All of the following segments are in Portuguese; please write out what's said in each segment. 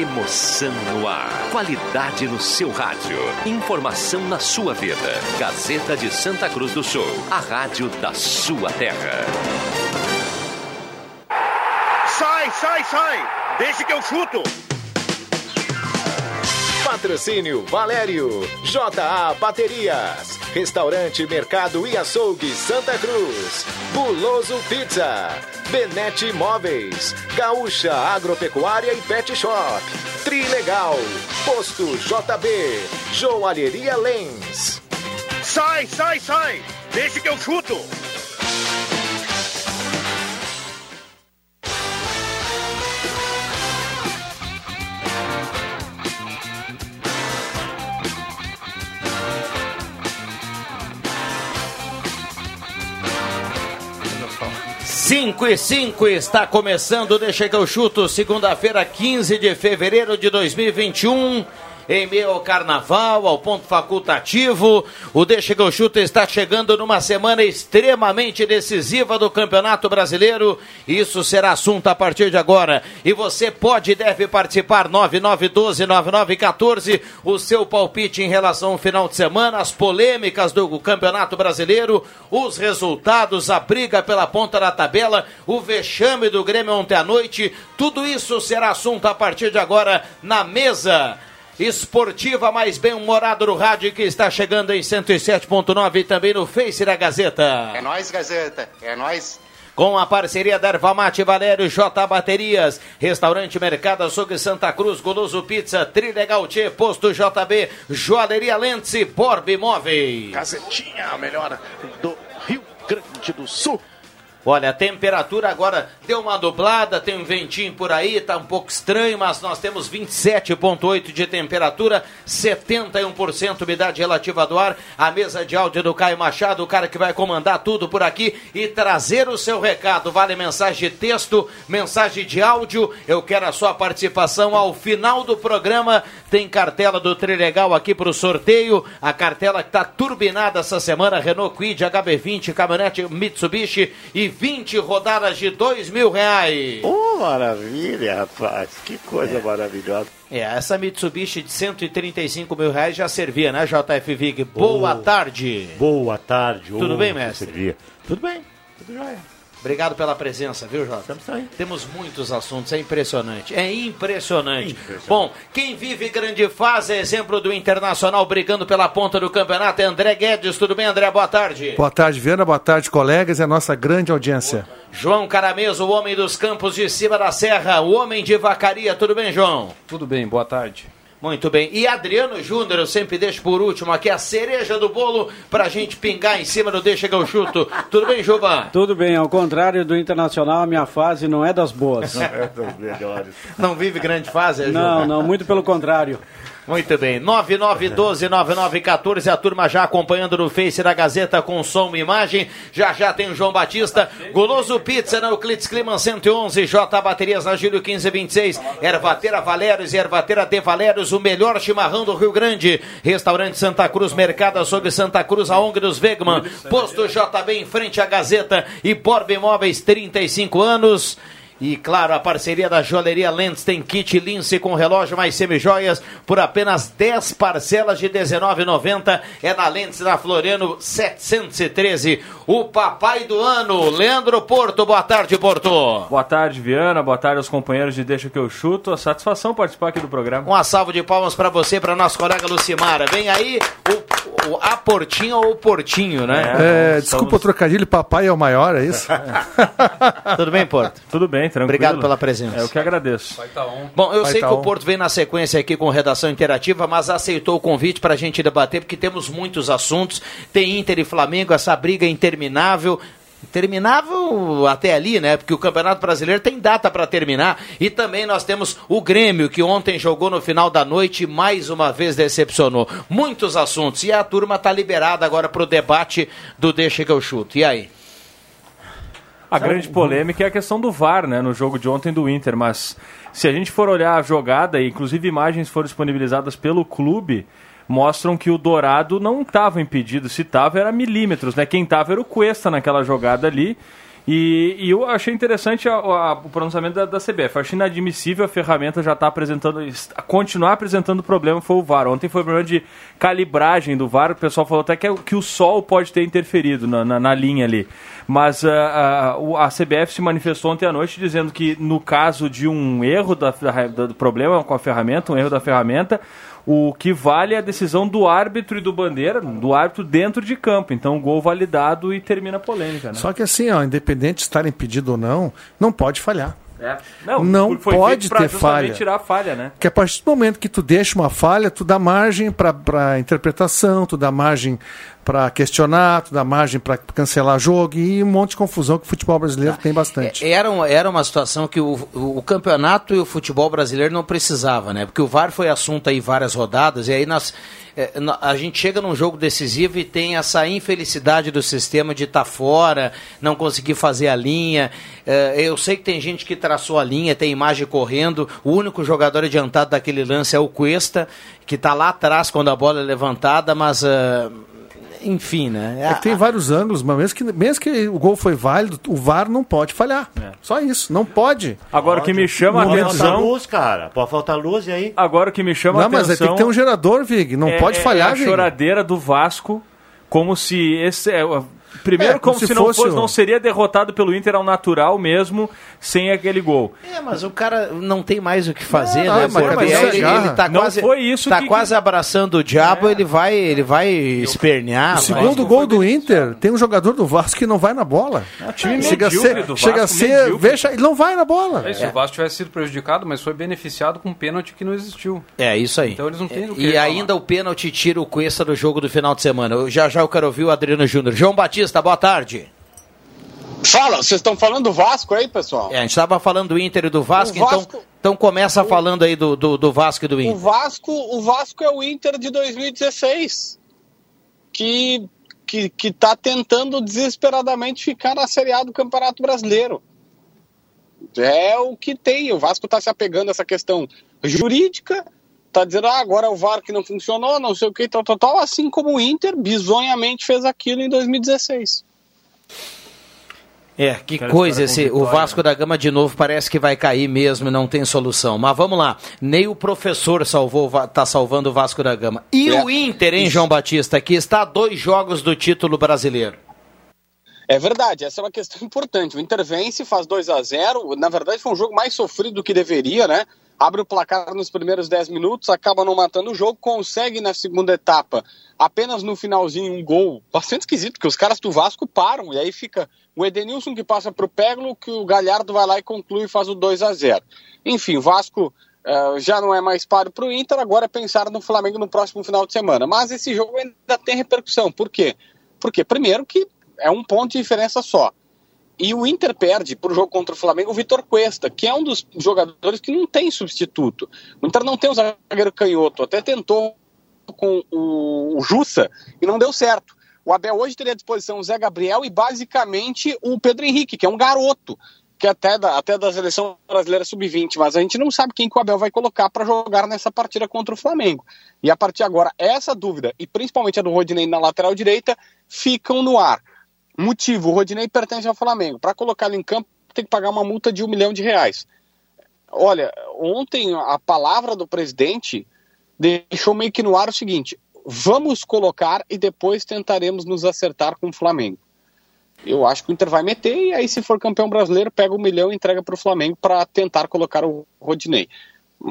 Emoção no ar. Qualidade no seu rádio. Informação na sua vida. Gazeta de Santa Cruz do Sul. A rádio da sua terra. Sai, sai, sai! Deixa que eu chuto! Patrocínio Valério, JA Baterias, Restaurante Mercado e Açougue Santa Cruz, Buloso Pizza, Benete Imóveis, Gaúcha Agropecuária e Pet Shop, Trilegal, Posto JB, Joalheria Lens. Sai, sai, sai! Deixa que eu chuto! Cinco e cinco está começando, deixa que eu chuto, segunda-feira, 15 de fevereiro de 2021 em meio ao carnaval, ao ponto facultativo. O Deixa que eu chuto está chegando numa semana extremamente decisiva do Campeonato Brasileiro. Isso será assunto a partir de agora. E você pode e deve participar 9912-9914. O seu palpite em relação ao final de semana, as polêmicas do Campeonato Brasileiro, os resultados, a briga pela ponta da tabela, o vexame do Grêmio ontem à noite. Tudo isso será assunto a partir de agora na mesa esportiva mais bem-humorado no rádio que está chegando em 107.9 e também no Face da Gazeta. É nóis, Gazeta. É nóis. Com a parceria da Ervamate Valério J Baterias, Restaurante Mercado Açougue Santa Cruz, Goloso Pizza, Trilegal Tchê, Posto JB, Joalheria Lentes e Borb Imóveis. Gazetinha, a melhor do Rio Grande do Sul. Olha, a temperatura agora deu uma dublada, tem um ventinho por aí, tá um pouco estranho, mas nós temos 27,8 de temperatura, 71% umidade relativa do ar. A mesa de áudio do Caio Machado, o cara que vai comandar tudo por aqui e trazer o seu recado. Vale mensagem de texto, mensagem de áudio. Eu quero a sua participação ao final do programa. Tem cartela do Trilegal aqui para o sorteio. A cartela que está turbinada essa semana: Renault Quid, HB20, caminhonete Mitsubishi e 20 rodadas de dois mil reais. Oh, maravilha, rapaz. Que coisa é. maravilhosa. É, essa Mitsubishi de 135 mil reais já servia, né, JF Vig? Boa tarde. Boa tarde. Tudo oh, bem, mestre? Servia. Tudo bem, tudo jóia. Obrigado pela presença, viu, Jota? Temos muitos assuntos, é impressionante. É impressionante. impressionante. Bom, quem vive grande fase, é exemplo do Internacional brigando pela ponta do campeonato, é André Guedes. Tudo bem, André? Boa tarde. Boa tarde, Viana. Boa tarde, colegas e a nossa grande audiência. João Carameso, o homem dos campos de cima da serra, o homem de vacaria. Tudo bem, João? Tudo bem, boa tarde. Muito bem. E Adriano Júnior, eu sempre deixo por último aqui a cereja do bolo pra gente pingar em cima do Deixa que eu chuto. Tudo bem, Juba? Tudo bem. Ao contrário do Internacional, a minha fase não é das boas. Não é das melhores. Não vive grande fase, é, Não, não, muito pelo contrário. Muito bem. 9912-9914. A turma já acompanhando no Face da Gazeta com som e imagem. Já já tem o João Batista. Goloso Pizza na Euclides Climan 111. J Baterias na Gílio 1526. Ervateira Valérios e Ervateira de Valérios. O melhor chimarrão do Rio Grande. Restaurante Santa Cruz, Mercado Açougue Santa Cruz, a ONG dos Wegman. Posto JB em frente à Gazeta. E Borba Imóveis, 35 anos. E claro, a parceria da Joalheria Lentes tem kit lince com relógio mais semijoias por apenas 10 parcelas de R$19,90. É na Lentes da Floriano 713. O papai do ano, Leandro Porto. Boa tarde, Porto. Boa tarde, Viana. Boa tarde aos companheiros de Deixa que eu chuto. A satisfação participar aqui do programa. Uma salva de palmas para você, para nosso colega Lucimara. Vem aí o, o a Portinho ou o Portinho, né? É, é, desculpa o trocadilho, papai é o maior, é isso? Tudo bem, Porto? Tudo bem tranquilo. Obrigado pela presença. É, eu que agradeço. Tá Bom, eu Vai sei tá que on. o Porto vem na sequência aqui com redação interativa, mas aceitou o convite para a gente debater, porque temos muitos assuntos. Tem Inter e Flamengo, essa briga interminável terminável até ali, né? Porque o Campeonato Brasileiro tem data para terminar. E também nós temos o Grêmio, que ontem jogou no final da noite e mais uma vez decepcionou. Muitos assuntos. E a turma está liberada agora para o debate do Deixa que eu chuto. E aí? A grande polêmica é a questão do VAR, né, no jogo de ontem do Inter, mas se a gente for olhar a jogada, e inclusive imagens foram disponibilizadas pelo clube, mostram que o Dourado não estava impedido, se estava era milímetros, né? Quem estava era o Cuesta naquela jogada ali. E, e eu achei interessante a- a- o pronunciamento da, da CBF. Eu achei inadmissível a ferramenta já estar apresentando, est- continuar apresentando problema foi o VAR. Ontem foi problema de calibragem do VAR. O pessoal falou até que, é- que o sol pode ter interferido na, na, na linha ali. Mas ah, ah, o- a CBF se manifestou ontem à noite dizendo que no caso de um erro da, da- do problema com a ferramenta, um erro da ferramenta, o que vale é a decisão do árbitro e do bandeira, do árbitro dentro de campo. Então, gol validado e termina a polêmica. Né? Só que assim, ó, independente de estar impedido ou não, não pode falhar. É. Não, Não foi pode ter falha. tirar a falha, né? Que a partir do momento que tu deixa uma falha, tu dá margem para interpretação, tu dá margem para questionar, tu dá margem para cancelar jogo e um monte de confusão que o futebol brasileiro tem bastante. Era, um- era uma situação que o, o, campeonato e o futebol brasileiro não precisava, né? Porque o VAR foi assunto aí várias rodadas e aí nós, nó- a gente chega num jogo decisivo e tem essa infelicidade do sistema de estar fora, não conseguir fazer a linha. Eh, eu sei que tem gente que traçou a linha, tem imagem correndo. O único jogador adiantado daquele lance é o Cuesta, que está lá atrás quando a bola é levantada, mas enfim, né? É que tem vários ângulos, mas mesmo que, mesmo que o gol foi válido, o VAR não pode falhar. Só isso, não pode. Agora o que me chama a Pode atenção. faltar luz, cara. Pode faltar luz e aí? Agora o que me chama Não, a mas atenção. aí tem que ter um gerador, Vig. Não é- pode é falhar, a Vig. choradeira do Vasco, como se esse. É, Primeiro, É, como, como se, se não, fosse fosse, não seria derrotado pelo Inter ao natural mesmo, sem aquele gol. É, mas o cara não tem mais o que fazer, Não, né? mas Porque cadê ele, essa ele tá Não quase, foi isso tá que- quase abraçando o diabo, ele vai, ele vai espernear. O segundo gol do Inter, tem um jogador do Vasco que não vai na bola. time chega a ser, do chega a Vasco, ser, veja, ele não vai na bola. É, se o Vasco tivesse sido prejudicado, mas foi beneficiado com um pênalti que não existiu. É, isso aí. Então eles não têm o que E ainda o pênalti tira o Cuesta do jogo do final de semana. Eu- Já já eu quero ouvir o Adriano Júnior. João Batista, boa tarde. Fala, vocês estão falando do Vasco aí, pessoal? É, a gente estava falando do Inter e do Vasco, O Vasco- então, então começa falando aí do, do, do Vasco e do O Inter. Vasco, o Vasco é o Inter de 2016, que que que está tentando desesperadamente ficar na Série A do Campeonato Brasileiro. É o que tem. O Vasco está se apegando a essa questão jurídica, está dizendo ah, agora é o VAR que não funcionou, não sei o que, tal, tal, tal, assim como o Inter bizonhamente fez aquilo em 2016. É, que Aquela coisa esse. O Vasco da Gama de novo parece que vai cair mesmo e não tem solução. Mas vamos lá. Nem o professor salvou, tá salvando o Vasco da Gama. E É. o Inter, hein, João Batista, que está a dois jogos do título brasileiro. É verdade, essa é uma questão importante. O Inter vence, faz 2 a 0 Na verdade, foi um jogo mais sofrido do que deveria, né? Abre o placar nos primeiros 10 minutos, acaba não matando o jogo, consegue na segunda etapa, apenas no finalzinho, um gol bastante esquisito, porque os caras do Vasco param, e aí fica o Edenilson que passa pro Peglo, que o Galhardo vai lá e conclui e faz o 2 a 0 Enfim, o Vasco eh, já não é mais páreo pro Inter, agora é pensar no Flamengo no próximo final de semana. Mas esse jogo ainda tem repercussão. Por quê? Porque, primeiro, que é um ponto de diferença só. E o Inter perde para o jogo contra o Flamengo o Vitor Cuesta, que é um dos jogadores que não tem substituto. O Inter não tem um zagueiro canhoto, até tentou com o, o Jussa e não deu certo. O Abel hoje teria à disposição o Zé Gabriel e basicamente o Pedro Henrique, que é um garoto, que até da, até da seleção brasileira sub-20, mas a gente não sabe quem que o Abel vai colocar para jogar nessa partida contra o Flamengo. E a partir de agora, essa dúvida, e principalmente a do Rodinei na lateral direita, ficam no ar. Motivo: o Rodinei pertence ao Flamengo. Para colocá-lo em campo, tem que pagar uma multa de um milhão de reais. Olha, ontem a palavra do presidente deixou meio que no ar o seguinte: vamos colocar e depois tentaremos nos acertar com o Flamengo. Eu acho que o Inter vai meter e aí, se for campeão brasileiro, pega um milhão e entrega para o Flamengo para tentar colocar o Rodinei.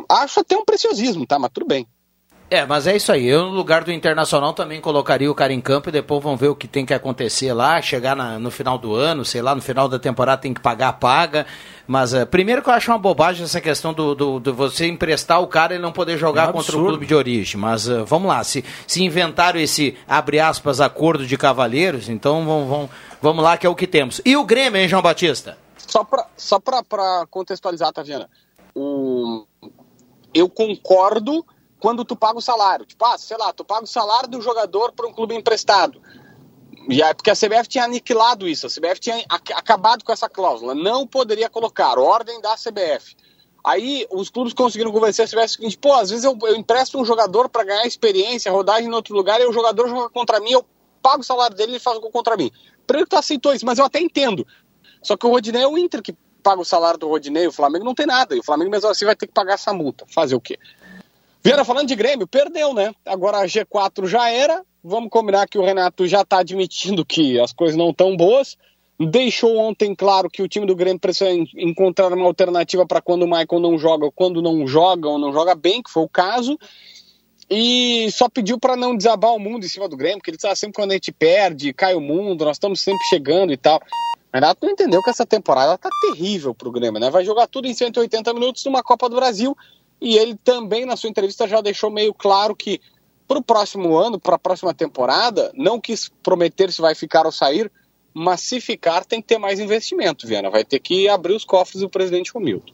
Acho até um preciosismo, tá? Mas tudo bem. É, mas é isso aí. Eu, no lugar do Internacional, também colocaria o cara em campo e depois vão ver o que tem que acontecer lá. Chegar na- no final do ano, sei lá, no final da temporada tem que pagar, paga. Mas eh, primeiro que eu acho uma bobagem essa questão do, do, do você emprestar o cara e não poder jogar É contra o clube de origem. Mas eh, vamos lá, se, se inventaram esse, abre aspas, acordo de cavalheiros, então vamos, vamos, vamos lá que é o que temos. E o Grêmio, hein, João Batista? Só para só pra, pra contextualizar, Taviana, o... eu concordo quando tu paga o salário. Tipo, ah, sei lá, tu paga o salário do jogador para um clube emprestado. E é porque a CBF tinha aniquilado isso, a CBF tinha ac- acabado com essa cláusula. Não poderia colocar, ordem da CBF. Aí os clubes conseguiram convencer a CBF o seguinte: pô, às vezes eu, eu empresto um jogador para ganhar experiência, rodagem em outro lugar, e o jogador joga contra mim, eu pago o salário dele e ele faz o gol contra mim. Primeiro que tu aceitou isso, mas eu até entendo. Só que o Rodinei é o Inter que paga o salário do Rodinei, o Flamengo não tem nada. E o Flamengo mesmo assim vai ter que pagar essa multa. Fazer o quê? Vieira falando de Grêmio, perdeu, né? Agora a G4 já era. Vamos combinar que o Renato já tá admitindo que as coisas não estão boas. Deixou ontem claro que o time do Grêmio precisa en- encontrar uma alternativa para quando o Michael não joga, quando não joga ou não joga bem, que foi o caso. E só pediu para não desabar o mundo em cima do Grêmio, porque ele sabe sempre quando a gente perde, cai o mundo, nós estamos sempre chegando e tal. O Renato não entendeu que essa temporada tá terrível pro Grêmio, né? Vai jogar tudo em 180 minutos numa Copa do Brasil. E ele também, na sua entrevista, já deixou meio claro que pro próximo ano, para a próxima temporada, não quis prometer se vai ficar ou sair, mas se ficar tem que ter mais investimento, Viana. Vai ter que abrir os cofres do presidente Romildo.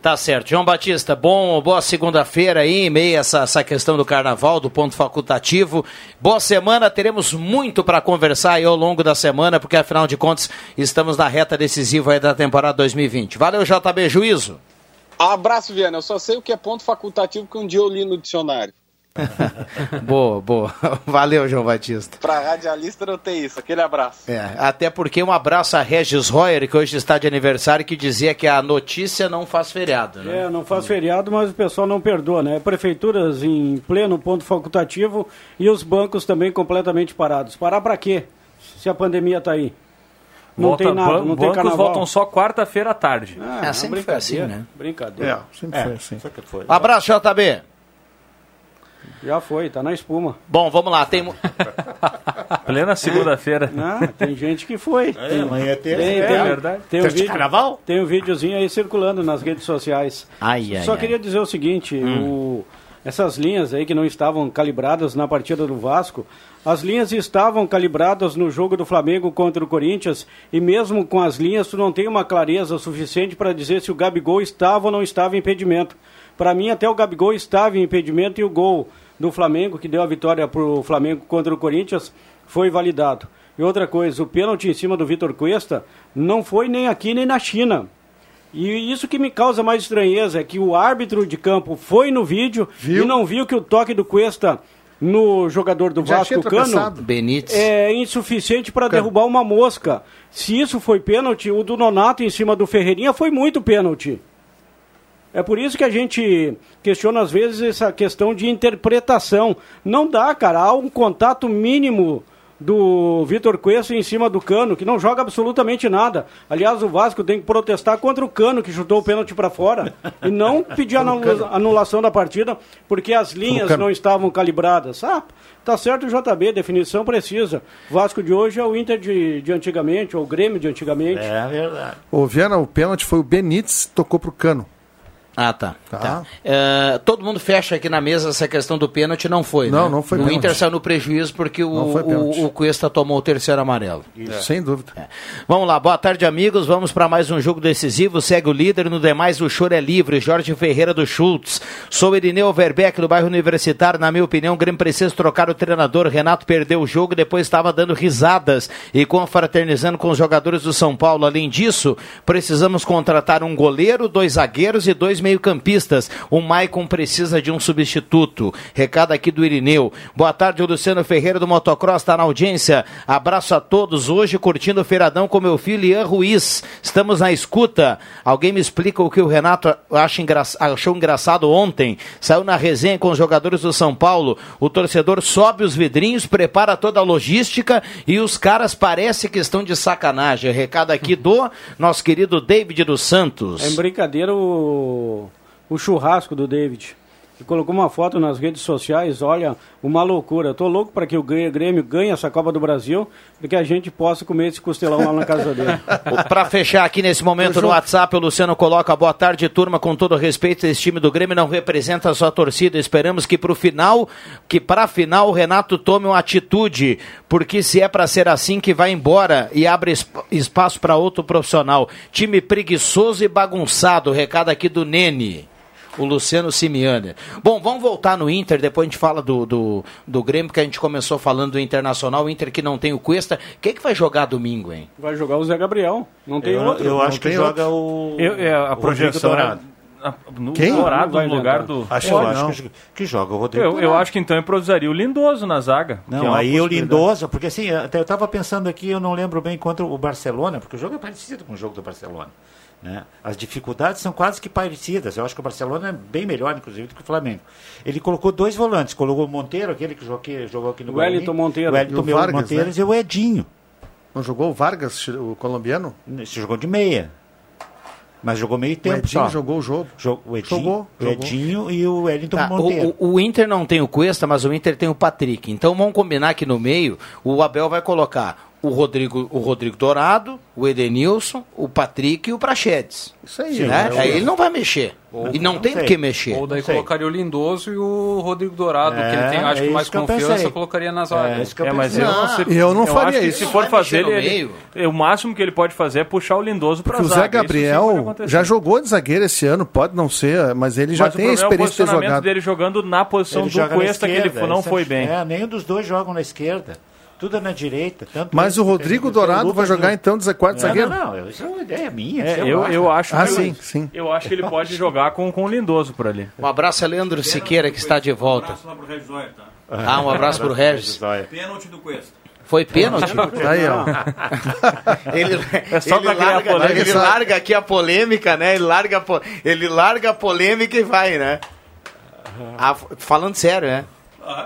Tá certo. João Batista, bom, boa segunda-feira aí, em meio a essa, essa questão do carnaval, do ponto facultativo. Boa semana, teremos muito para conversar aí ao longo da semana, porque afinal de contas estamos na reta decisiva aí da temporada 2020. Valeu, JB Juízo. Abraço, Viana. Eu só sei o que é ponto facultativo que um dia eu li no dicionário. boa, boa. Valeu, João Batista. Pra radialista não tem isso. Aquele abraço. É, até porque um abraço a Regis Royer, que hoje está de aniversário, que dizia que a notícia não faz feriado, né? É, não faz feriado, mas o pessoal não perdoa, né? Prefeituras em pleno ponto facultativo e os bancos também completamente parados. Parar pra quê? Se a pandemia tá aí. Não Volta- tem nada, ban- não tem bancos carnaval. voltam só quarta-feira à tarde. Ah, É, sempre foi assim, né? Brincadeira. É, sempre foi assim. Abraço, JB. Já foi, tá na espuma. Bom, vamos lá. Tem... Plena segunda-feira. Tem gente que foi. Tem, amanhã é terça. tem, É tem, verdade. tem um vídeo, carnaval? tem um videozinho aí circulando nas redes sociais. Ai, ai, Só ai. queria dizer o seguinte, o- essas linhas aí que não estavam calibradas na partida do Vasco, as linhas estavam calibradas no jogo do Flamengo contra o Corinthians e mesmo com as linhas tu não tem uma clareza suficiente para dizer se o Gabigol estava ou não estava em impedimento. Para mim até o Gabigol estava em impedimento e o gol do Flamengo que deu a vitória para o Flamengo contra o Corinthians foi validado. E outra coisa, o pênalti em cima do Vitor Cuesta não foi nem aqui nem na China. E isso que me causa mais estranheza é que o árbitro de campo foi no vídeo Viu? e não viu que o toque do Cuesta no jogador do Já Vasco, Cano. Benítez. é insuficiente para derrubar uma mosca. Se isso foi pênalti, o do Nonato em cima do Ferreirinha foi muito pênalti. É por isso que a gente questiona às vezes essa questão de interpretação. Não dá, cara, há um contato mínimo do Vitor Cuesta em cima do Cano, que não joga absolutamente nada. Aliás, o Vasco tem que protestar contra o Cano, que chutou o pênalti para fora, e não pedir anula- anulação da partida, porque as linhas não estavam calibradas. Ah, tá certo o JB, definição precisa. O Vasco de hoje é o Inter de, de antigamente, ou o Grêmio de antigamente. É verdade. Ô, Viana, o pênalti foi o Benítez que tocou pro cano. Ah, tá. Tá. tá. É, todo mundo fecha aqui na mesa essa questão do pênalti, não foi, Não, né? não foi O pênalti. Inter saiu no prejuízo porque o, o, o Cuesta tomou o terceiro amarelo. Sem dúvida. Vamos lá, boa tarde, amigos. Vamos para mais um jogo decisivo. Segue o líder, no demais o choro é livre. Jorge Ferreira do Schultz. Sou Irineu Verbeck do bairro Universitário. Na minha opinião, o Grêmio precisa trocar o treinador. Renato perdeu o jogo e depois estava dando risadas e confraternizando com os jogadores do São Paulo. Além disso, precisamos contratar um goleiro, dois zagueiros e dois meio-campistas. O Maicon precisa de um substituto. Recado aqui do Irineu. Boa tarde, o Luciano Ferreira do Motocross está na audiência. Abraço a todos. Hoje curtindo o feiradão com meu filho Ian Ruiz. Estamos na escuta. Alguém me explica o que o Renato acha engra... achou engraçado ontem? Saiu na resenha com os jogadores do São Paulo. O torcedor sobe os vidrinhos, prepara toda a logística e os caras parece que estão de sacanagem. Recado aqui do nosso querido David dos Santos. É brincadeira o, o churrasco do David. Ele colocou uma foto nas redes sociais, olha, uma loucura. Tô louco para que o Grê- Grêmio ganhe essa Copa do Brasil e que a gente possa comer esse costelão lá na casa dele. Para fechar aqui nesse momento no WhatsApp, o Luciano coloca boa tarde, turma, com todo respeito, esse time do Grêmio não representa a sua torcida. Esperamos que para o final, que para final o Renato tome uma atitude, porque se é para ser assim que vai embora e abre esp- espaço para outro profissional. Time preguiçoso e bagunçado. Recado aqui do Nene. O Luciano Simiani. Bom, vamos voltar no Inter, depois a gente fala do, do, do Grêmio, que a gente começou falando do Internacional, o Inter que não tem o Cuesta. Quem é que vai jogar domingo, hein? Vai jogar o Zé Gabriel, não tem Eu, outro. eu acho que joga o. Eu- é, a projeção é, Dourado. no Quem? Dourado no lugar do. Acho, eu acho não. que, que joga o Rodrigo. Eu, eu acho que então improvisaria o Lindoso na zaga. é Não, uma aí o. Lindoso, porque assim, até eu estava pensando aqui, eu não lembro bem contra o Barcelona, porque o jogo é parecido com o jogo do Barcelona. Né? As dificuldades são quase que parecidas. Eu acho que o Barcelona é bem melhor, inclusive, do que o Flamengo. Ele colocou dois volantes, colocou o Monteiro, aquele que jogou aqui, jogou aqui no O Wellington Guarani, Monteiro. o Wellington E o Vargas, Monteiro né? e o Edinho. Não jogou o Vargas, o colombiano? Esse jogou de meia. Mas jogou meio O tempo Edinho só. jogou o jogo. Jo- o Edinho, Jogou, o jogou. Edinho e o Wellington Tá, Monteiro. o, o- o Inter não tem o Cuesta, mas o Inter tem o Patrick. Então vamos combinar que no meio o Abel vai colocar o Rodrigo, o Rodrigo Dourado, o Edenilson, o Patrick e o Prachedes. Isso aí. Sim, né? eu- Aí ele não vai mexer. e não, não tem sei. por que mexer. Ou daí colocaria o Lindoso e o Rodrigo Dourado, que ele É, tem, acho é que mais que eu confiança, colocaria na zaga. É, isso que eu É, mas eu não, sei- eu não faria acho que isso. Se for fazer, ele, meio. ele- o máximo que ele pode fazer é puxar o Lindoso para Porque o Zé Gabriel já jogou de zagueiro esse ano, pode não ser, mas ele já Mas tem o a problema é o experiência de ter jogado. dele jogando na posição Ele do Cuesta, que ele não foi é- bem. É, nenhum dos dois jogam na esquerda. Tudo é na direita. Tanto Mas o Rodrigo Dourado vai jogar o- então de quarto Não, zagueiro? Não, não, isso é uma ideia minha. É, sei eu, eu acho Ah, que sim, sim. eu acho que ele pode jogar com, com o Lindoso por ali. Um abraço a Leandro Siqueira, que está de volta. lá pro Regis Olha, tá? Ah, um abraço pro Regis. Zóia. Pênalti do Cuesta. Foi pênalti? Tá aí, ó. ele, É só ele larga, polêmica. ele larga aqui a polêmica, né? Ele larga, ele larga a polêmica e vai, né? Ah, falando sério, né?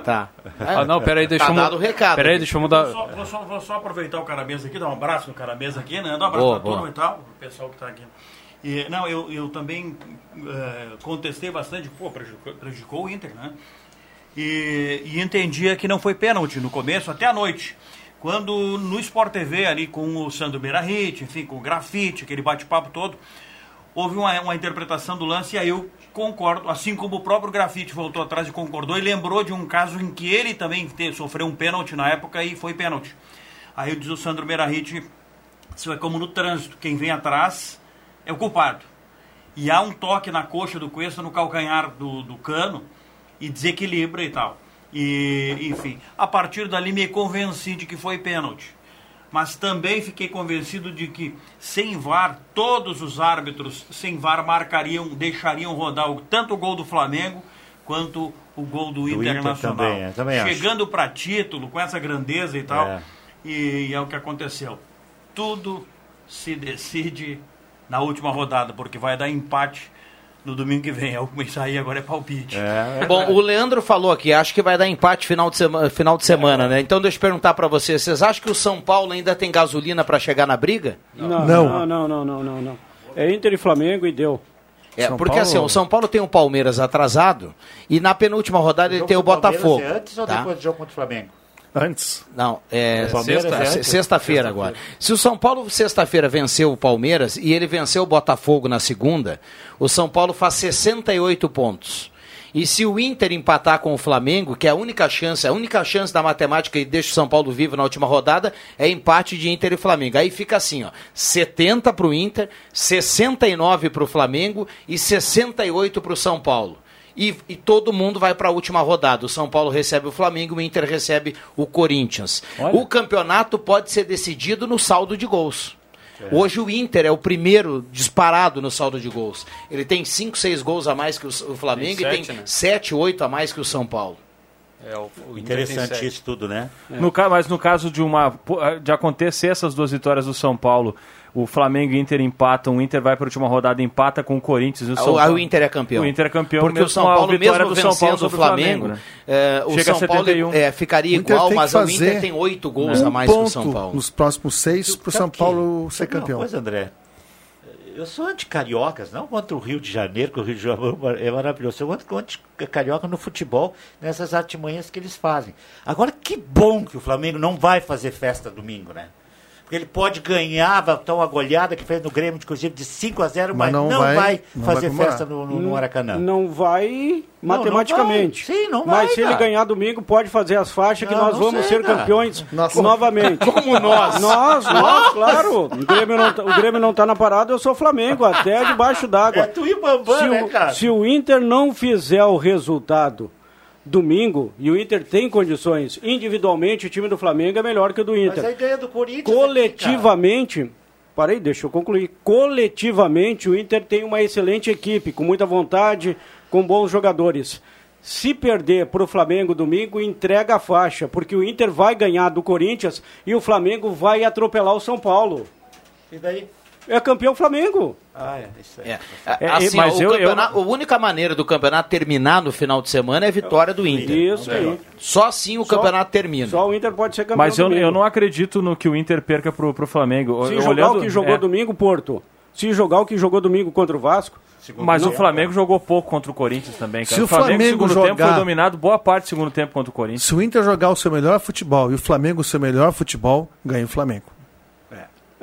Tá. Ah, não, peraí, deixa Tá eu... dado o recado. Peraí, deixa eu mudar... Vou só, vou, só, vou só aproveitar o Caramês aqui, dar um abraço no Caramês aqui, né? Dar um abraço Boa, pra turma e tal, o pessoal que tá aqui. E, não, eu, eu também eh, contestei bastante, pô, prejudicou, prejudicou o Inter, né? E, e entendia que não foi pênalti no começo, até a noite. Quando no Sport TV, ali com o Sandro Beirahit, enfim, com o Grafite, aquele bate-papo todo, houve uma, uma interpretação do lance e aí eu concordo, assim como o próprio Grafite voltou atrás e concordou e lembrou de um caso em que ele também sofreu um pênalti na época e foi pênalti. Aí diz o Sandro Merahit, isso é como no trânsito, quem vem atrás é o culpado. E há um toque na coxa do Cuesta, no calcanhar do, do cano, e desequilibra e tal. E, enfim, a partir dali me convenci de que foi pênalti. Mas também fiquei convencido de que, sem VAR, todos os árbitros sem VAR marcariam, deixariam rodar o- tanto o gol do Flamengo quanto o gol do, Do Inter Internacional. também, é, também acho. Chegando para título, com essa grandeza e tal. É. E, e é o que aconteceu. Tudo se decide na última rodada, porque vai dar empate no domingo que vem. É o que aí agora é palpite. É, Bom, o Leandro falou aqui, acho que vai dar empate final de semana, final de semana né? Então deixa eu perguntar pra vocês, vocês acham que o São Paulo ainda tem gasolina pra chegar na briga? Não, Não. não, não, não, não, não, não. É Inter e Flamengo e deu. É, São porque Paulo- assim, o São Paulo tem o Palmeiras atrasado e na penúltima rodada ele tem o Botafogo. É antes ou tá? depois do jogo contra o Flamengo? Antes. Não, é sexta- é se- antes? sexta-feira agora. Se o São Paulo sexta-feira venceu o Palmeiras e ele venceu o Botafogo na segunda, o São Paulo faz 68 pontos. E se o Inter empatar com o Flamengo, que é a única chance, a única chance da matemática que deixa o São Paulo vivo na última rodada, é empate de Inter e Flamengo. Aí fica assim, ó, 70 para o Inter, 69 para o Flamengo e 68 para o São Paulo. E, e todo mundo vai para a última rodada. O São Paulo recebe o Flamengo, o Inter recebe o Corinthians. Olha. O campeonato pode ser decidido no saldo de gols. Hoje o Inter é o primeiro disparado no saldo de gols. Ele tem 5, 6 gols a mais que o, o Flamengo Tem e tem né? 7, 8 a mais que o São Paulo. É, o, o Interessante isso tudo, né? No, ca- mas no caso de uma de acontecer essas duas vitórias do São Paulo, o Flamengo e o Inter empatam, o Inter vai para a última rodada empata com o Corinthians. e O, São O, o Inter é campeão. O Inter é campeão Porque o mesmo São Paulo, mesmo do São Paulo vencendo o Flamengo, né? é, o Chega a São Paulo 71. é, ficaria O igual, mas o Inter tem 8 gols um a mais que o São Paulo. nos próximos seis para o São que- Paulo ser campeão. coisa, André? Eu sou anti-cariocas, não contra o Rio de Janeiro, que o Rio de Janeiro é maravilhoso. Eu sou anti-carioca no futebol, nessas artimanhas que eles fazem. Agora, que bom que o Flamengo não vai fazer festa domingo, né? Porque ele pode ganhar, vai dar uma goleada que fez no Grêmio de Cruzeiro de 5 a 0, mas, Mas não não, vai, vai- não vai fazer comemorar. festa no, no, no Maracanã. Não vai Não, matematicamente. não vai. Sim, não Mas vai, se ele ganhar domingo, pode fazer as faixas que Não, nós não vamos sei, ser cara. campeões Nossa. novamente. Como nós? Nós, nós, claro. O Grêmio, não, tá- o Grêmio não tá na parada, eu sou Flamengo, até debaixo d'água. É tu e Bambam, se, né, o, cara? se o Inter não fizer o resultado domingo, e o Inter tem condições, individualmente o time do Flamengo é melhor que o do Mas Inter. aí ganha do Corinthians. aqui, Coletivamente, Parei, deixa eu concluir. Coletivamente, o Inter tem uma excelente equipe, com muita vontade, com bons jogadores. Se perder para o Flamengo domingo, entrega a faixa, porque o Inter vai ganhar do Corinthians e o Flamengo vai atropelar o São Paulo. E daí? É campeão Flamengo. Ah, é, isso aí. É, É, assim, mas o eu- campeonato- a única maneira do campeonato terminar no final de semana é a vitória do Inter. Isso aí. Só assim o Só- campeonato termina. Só o Inter pode ser campeão Mas eu, eu não acredito no que o Inter perca pro, pro Flamengo. Se Eu- jogar olhando- o que jogou é, domingo, Porto. Se jogar o que jogou domingo contra o Vasco. Mas não- o Flamengo jogou pouco contra o Corinthians também, cara. Se o Flamengo no segundo tempo jogar- foi dominado boa parte do segundo tempo contra o Corinthians. Se o Inter jogar o seu melhor futebol e o Flamengo o seu melhor futebol, ganha o Flamengo.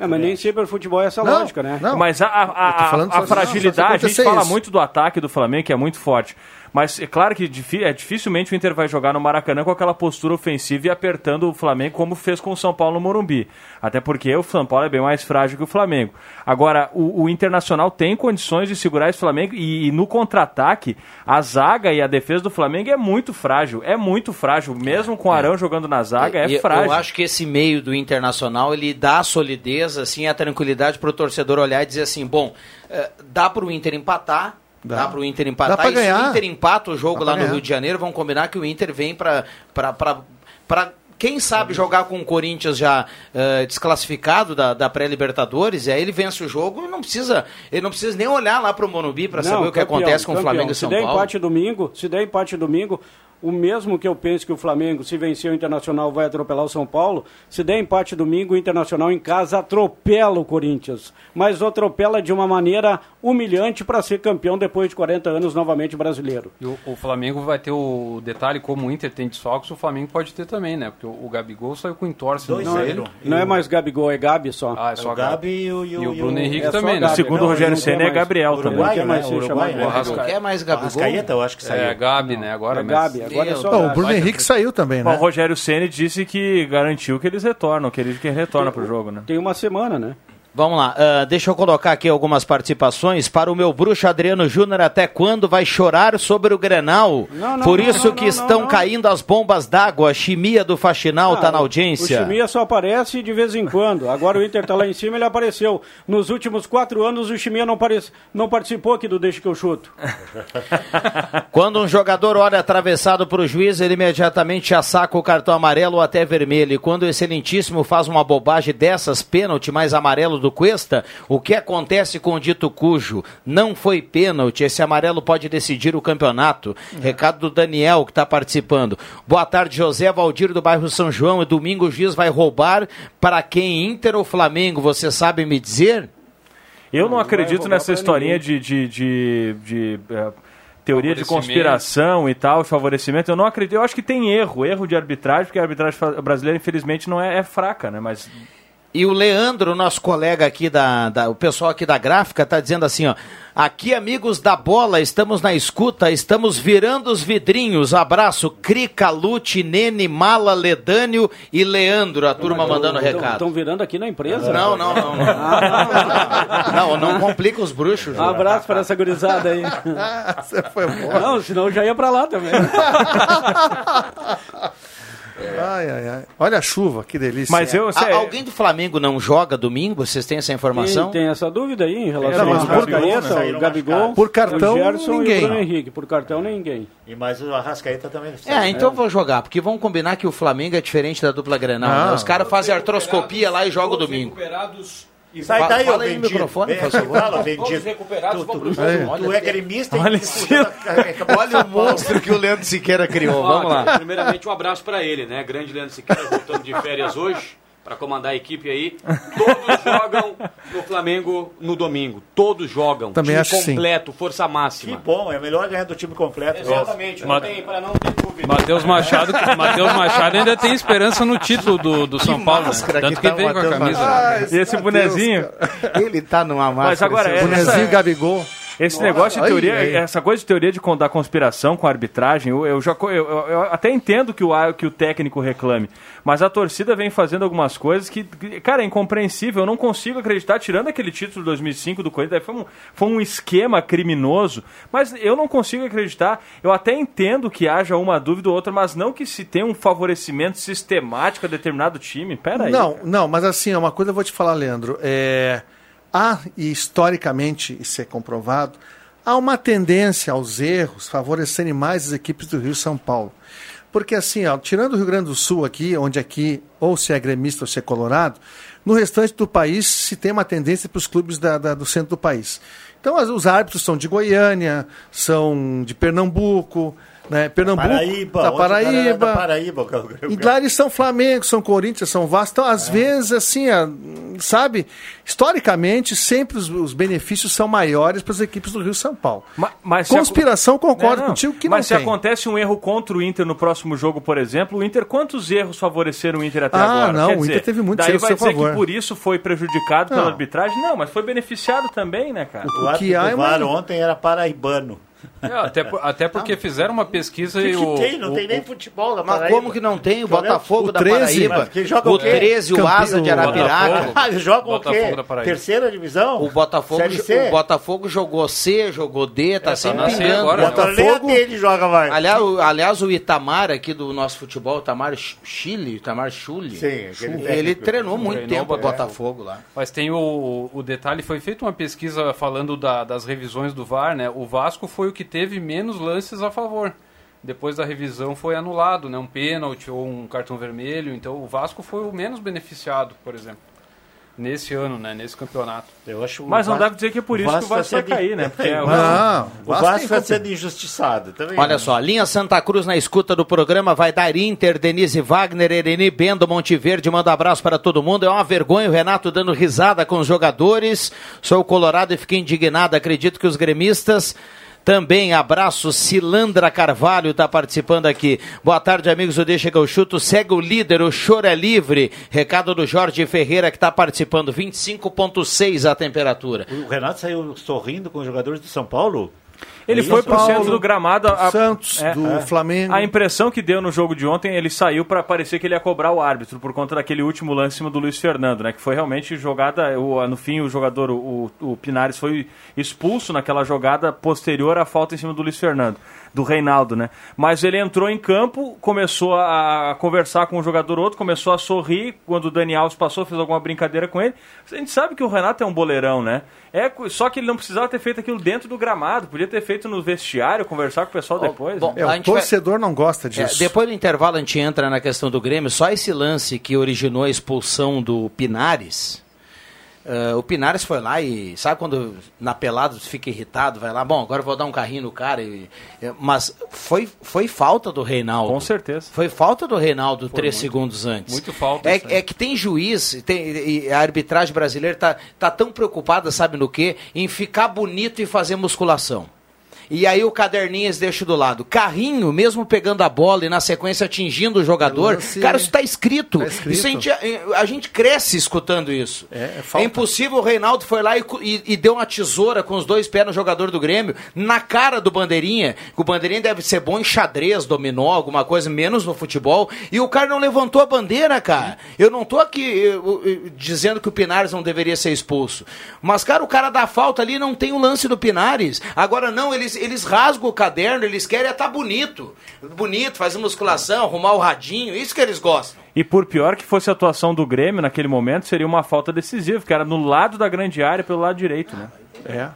É, mas nem sempre o futebol é essa Não, lógica, né? não. Mas a, a, a, a fragilidade, a gente fala isso. muito do ataque do Flamengo, que é muito forte. Mas é claro que é, dificilmente o Inter vai jogar no Maracanã com aquela postura ofensiva e apertando o Flamengo como fez com o São Paulo no Morumbi. Até porque o São Paulo é bem mais frágil que o Flamengo. Agora, o, o Internacional tem condições de segurar esse Flamengo e, e no contra-ataque, a zaga e a defesa do Flamengo é muito frágil. É muito frágil. Mesmo com o Arão jogando na zaga, é frágil. Eu acho que esse meio do Internacional, ele dá a solidez, assim, a tranquilidade para o torcedor olhar e dizer assim, bom, eh, dá para o Inter empatar, dá, Dá. para o Inter empatar, Dá pra e se o ganhar. Inter empata o jogo Dá lá no ganhar. Rio de Janeiro, vamos combinar que o Inter vem para quem sabe jogar com o Corinthians já eh, desclassificado da, da pré-Libertadores, e aí ele vence o jogo e não precisa, ele não precisa nem olhar lá para o Morumbi para saber o que campeão, acontece com o. Flamengo e se São der Paulo. empate domingo, se der empate domingo, o mesmo que eu penso que o Flamengo, se vencer o Internacional, vai atropelar o São Paulo, se der empate domingo, o Internacional em casa atropela o Corinthians. Mas atropela de uma maneira humilhante para ser campeão depois de 40 anos novamente brasileiro. E o, o Flamengo vai ter o detalhe, como o Inter tem desfalques, o Flamengo pode ter também, né? Porque o, o Gabigol saiu com entorse no Dois Não, é, joelho. não é mais Gabigol, é Gabi só. Ah, é só O Gabi e o, e o, E o Bruno Henrique é também, né? Gabi, Segundo não, o Rogério Senna é. Gabriel também. Não quer Uruguai, mais né? Uruguai, né? Gabigol. Não quer mais Gabigol? Arrascaeta, eu acho que saiu. É, Gabi, né? Agora, É mas- Gabi, agora é só Bom, o. Bruno Henrique saiu também, Bom, o né? Rogério Ceni disse que garantiu que eles retornam, que ele que retorna pro jogo, né? Tem uma semana, né? Vamos lá, ah, deixa eu colocar aqui algumas participações para o meu bruxo Adriano Júnior. Até quando vai chorar sobre o Grenal? Não, não, Por não, isso que estão caindo as bombas d'água. A chimia do Faxinal está Ah, na O audiência. Chimia só aparece de vez em quando. Agora o Inter tá lá em cima, ele apareceu. Nos últimos quatro anos o Chimia não, não participou aqui do Deixa que eu chuto. Quando um jogador olha atravessado para o juiz, ele imediatamente já saca o cartão amarelo ou até vermelho. E quando o excelentíssimo faz uma bobagem dessas, pênalti mais amarelo do Cuesta, o que acontece com o dito cujo? Não foi pênalti, esse amarelo pode decidir o campeonato. Recado do Daniel, que está participando. Boa tarde, José Valdir do bairro São João. E domingo o juiz vai roubar para quem? Inter ou Flamengo? Você sabe me dizer? Eu não Não acredito nessa historinha ninguém. de, de, de, de, eh, teoria de conspiração e tal, favorecimento. Eu não acredito. Eu acho que tem erro, erro de arbitragem, porque a arbitragem brasileira, infelizmente, não é, é fraca, né? Mas E o Leandro, nosso colega aqui da, da- o pessoal aqui da gráfica, tá dizendo assim, ó. Aqui, amigos da bola, estamos na escuta, estamos virando os vidrinhos. Abraço, Crica, Lute, Nene, Mala, Ledânio e Leandro. A turma mandando recado. Estão virando aqui na empresa? Não, não, não. Não, não, não complica os bruxos. Um abraço para essa gurizada aí. Você foi boa. Não, senão eu já ia para lá também. Ai, ai, ai. Olha a chuva, que delícia. Mas eu- A- alguém do Flamengo não joga domingo? Vocês têm essa informação? Tem, tem essa dúvida aí em relação Não, ao Arrascaeta, saíram o Gabigol. Por cartão, o Gerson ninguém. e o Bruno Henrique. Por cartão, ninguém. E mais o Arrascaeta também. É, então vou jogar, porque vamos combinar que o Flamengo é diferente da dupla Grenal. né? Não. Os caras fazem artroscopia lá e jogam domingo. Sai Fala- daí, ô fala aí no vendido. microfone, por favor. Fala, vendido. recuperados, Tu, tu, vamos tu, pro tu é gremista Olha e isso. Olha o monstro que o Leandro Siqueira criou. Ó, Vamos lá. Primeiramente, um abraço pra ele, né? Grande Leandro Siqueira, voltando de férias hoje, pra comandar a equipe aí. Todos jogam no Flamengo no domingo. Todos jogam. Também Time acho que sim. completo, força Que máxima. bom, é melhor ganhar do time completo. Exatamente, não tem, pra não ter dúvida. Matheus Machado, Matheus Machado ainda tem esperança no título do, do São Paulo, né? Tanto que que tá veio com a camisa. Né? Ah, e esse Mateus, bonezinho? Ele tá numa máscara. Mas agora, seu- essa- Bonezinho Gabigol. Esse Nossa, negócio de teoria, aí. essa coisa de teoria de, da conspiração com a arbitragem, eu, eu já eu, eu- até entendo que o, que o técnico reclame, mas a torcida vem fazendo algumas coisas que, cara, é incompreensível. Eu não consigo acreditar, tirando aquele título de 2005 do Corinthians, foi um, foi um esquema criminoso, mas eu não consigo acreditar. Eu até entendo que haja uma dúvida ou outra, mas não que se tenha um favorecimento sistemático a determinado time. Pera aí. Não, não, mas assim, uma coisa eu vou te falar, Leandro. É, há, e historicamente isso é comprovado, há uma tendência aos erros favorecerem mais as equipes do Rio São Paulo. Porque assim, ó, tirando o Rio Grande do Sul aqui, onde aqui ou se é gremista ou se é colorado, no restante do país se tem uma tendência para os clubes da- da- do centro do país. Então as- os árbitros são de Goiânia, são de Pernambuco, né? Pernambuco, Paraíba, da o é Paraíba. da Paraíba, o o E lá eles são Flamengo, são Corinthians, são Vasco. Então, É. às vezes, assim, ah, sabe, historicamente, sempre os, os benefícios são maiores para as equipes do Rio São Paulo. Mas se Conspiração, acon- concordo Não, não. contigo que Mas não se tem. acontece um erro contra o Inter no próximo jogo, por exemplo, o Inter, quantos erros favoreceram o Inter até Ah, agora? não, Quer o Inter dizer, teve muitos daí erros a vai seu dizer favor. que por isso foi prejudicado pela Não. arbitragem? Não, mas foi beneficiado também, né, cara? O árbitro do VAR ontem era paraibano. É, até, por- até porque fizeram uma pesquisa O que, e que o. tem? Não o- tem o- nem futebol na Mas Paraíba. como que não tem? O Joga- Botafogo o da 13, Paraíba. mas quem joga o o quê? 13, o Asa de o Arapiraca. Botafogo. Ah, joga o Botafogo quê? da Paraíba. Terceira divisão? O Botafogo, o Botafogo jogou C, jogou D, tá É, sempre tá pingando. agora, né? Agora nem a dele joga mais. Aliás, o, aliás, o Itamar aqui do nosso futebol, o Itamar Ch- Chile, Itamar Chuli, Sim, ele técnico. treinou muito Treinou tempo o Botafogo. Botafogo lá. Mas tem o, o detalhe, foi feita uma pesquisa falando da- das revisões do VAR, né? O Vasco foi o que teve menos lances a favor. Depois da revisão foi anulado, né? Um pênalti ou um cartão vermelho. Então o Vasco foi o menos beneficiado, por exemplo. Nesse ano, né? Nesse campeonato. Eu acho Mas não Vasco- deve dizer que é por isso que o Vasco vai sendo- cair, né? Porque é o- Não, O Vasco vai sendo injustiçado. Também Olha né? só, linha Santa Cruz na escuta do programa vai dar Inter, Denise Wagner, Ereni Bendo, Monteverde, manda abraço para todo mundo. É uma vergonha o Renato dando risada com os jogadores. Sou colorado e fiquei indignado. Acredito que os gremistas também. Abraço, Cilandra Carvalho está participando aqui. Boa tarde, amigos do Deixa que eu chuto. Segue o líder, o choro é livre. Recado do Jorge Ferreira que está participando. 25,6 a temperatura. O Renato saiu sorrindo com os jogadores do São Paulo? Ele foi pro Paulo, centro do gramado. do Santos, do Flamengo. A impressão que deu no jogo de ontem, ele saiu para parecer que ele ia cobrar o árbitro por conta daquele último lance em cima do Luiz Fernando, né? Que foi realmente jogada. O, no fim, o jogador, o, o Pinares, foi expulso naquela jogada posterior à falta em cima do Luiz Fernando, do Reinaldo, né? Mas ele entrou em campo, começou a conversar com um jogador outro, começou a sorrir quando o Dani Alves passou, fez alguma brincadeira com ele. A gente sabe que o Renato é um boleirão, né? É, só que ele não precisava ter feito aquilo dentro do gramado, podia ter feito no vestiário, conversar com o pessoal depois. bom, né? É, A o gente vai- torcedor não gosta É, disso. depois do intervalo a gente entra na questão do Grêmio. Só esse lance que originou a expulsão do Pinares. Eh, o Pinares foi lá e sabe quando na pelada você fica irritado, vai lá, bom, agora vou dar um carrinho no cara. e- mas foi, foi falta do Reinaldo. Com certeza. Foi falta do Reinaldo três muito- segundos antes. muito falta, É, é que tem juiz, tem, e a arbitragem brasileira tá, tá tão preocupada, sabe no quê? Em ficar bonito e fazer musculação. E aí o caderninho eles deixam do lado. Carrinho, mesmo pegando a bola e na sequência atingindo o jogador, Lance- cara, isso está escrito. Tá escrito. Isso a, gente, a gente cresce escutando isso. É, é É, impossível, o Reinaldo foi lá e, e- e deu uma tesoura com os dois pés no jogador do Grêmio, na cara do Bandeirinha, o Bandeirinha deve ser bom em xadrez, dominó, alguma coisa, menos no futebol, e o cara não levantou a bandeira, cara. Eu não tô aqui eu, eu, dizendo que o Pinares não deveria ser expulso, mas, cara, o cara dá falta ali não tem o lance do Pinares. Agora não, eles, eles rasgam o caderno, eles querem estar bonito. Bonito, fazer musculação, arrumar o radinho, isso que eles gostam. E por pior que fosse a atuação do Grêmio naquele momento, seria uma falta decisiva, que era no lado da grande área, pelo lado direito, né? É.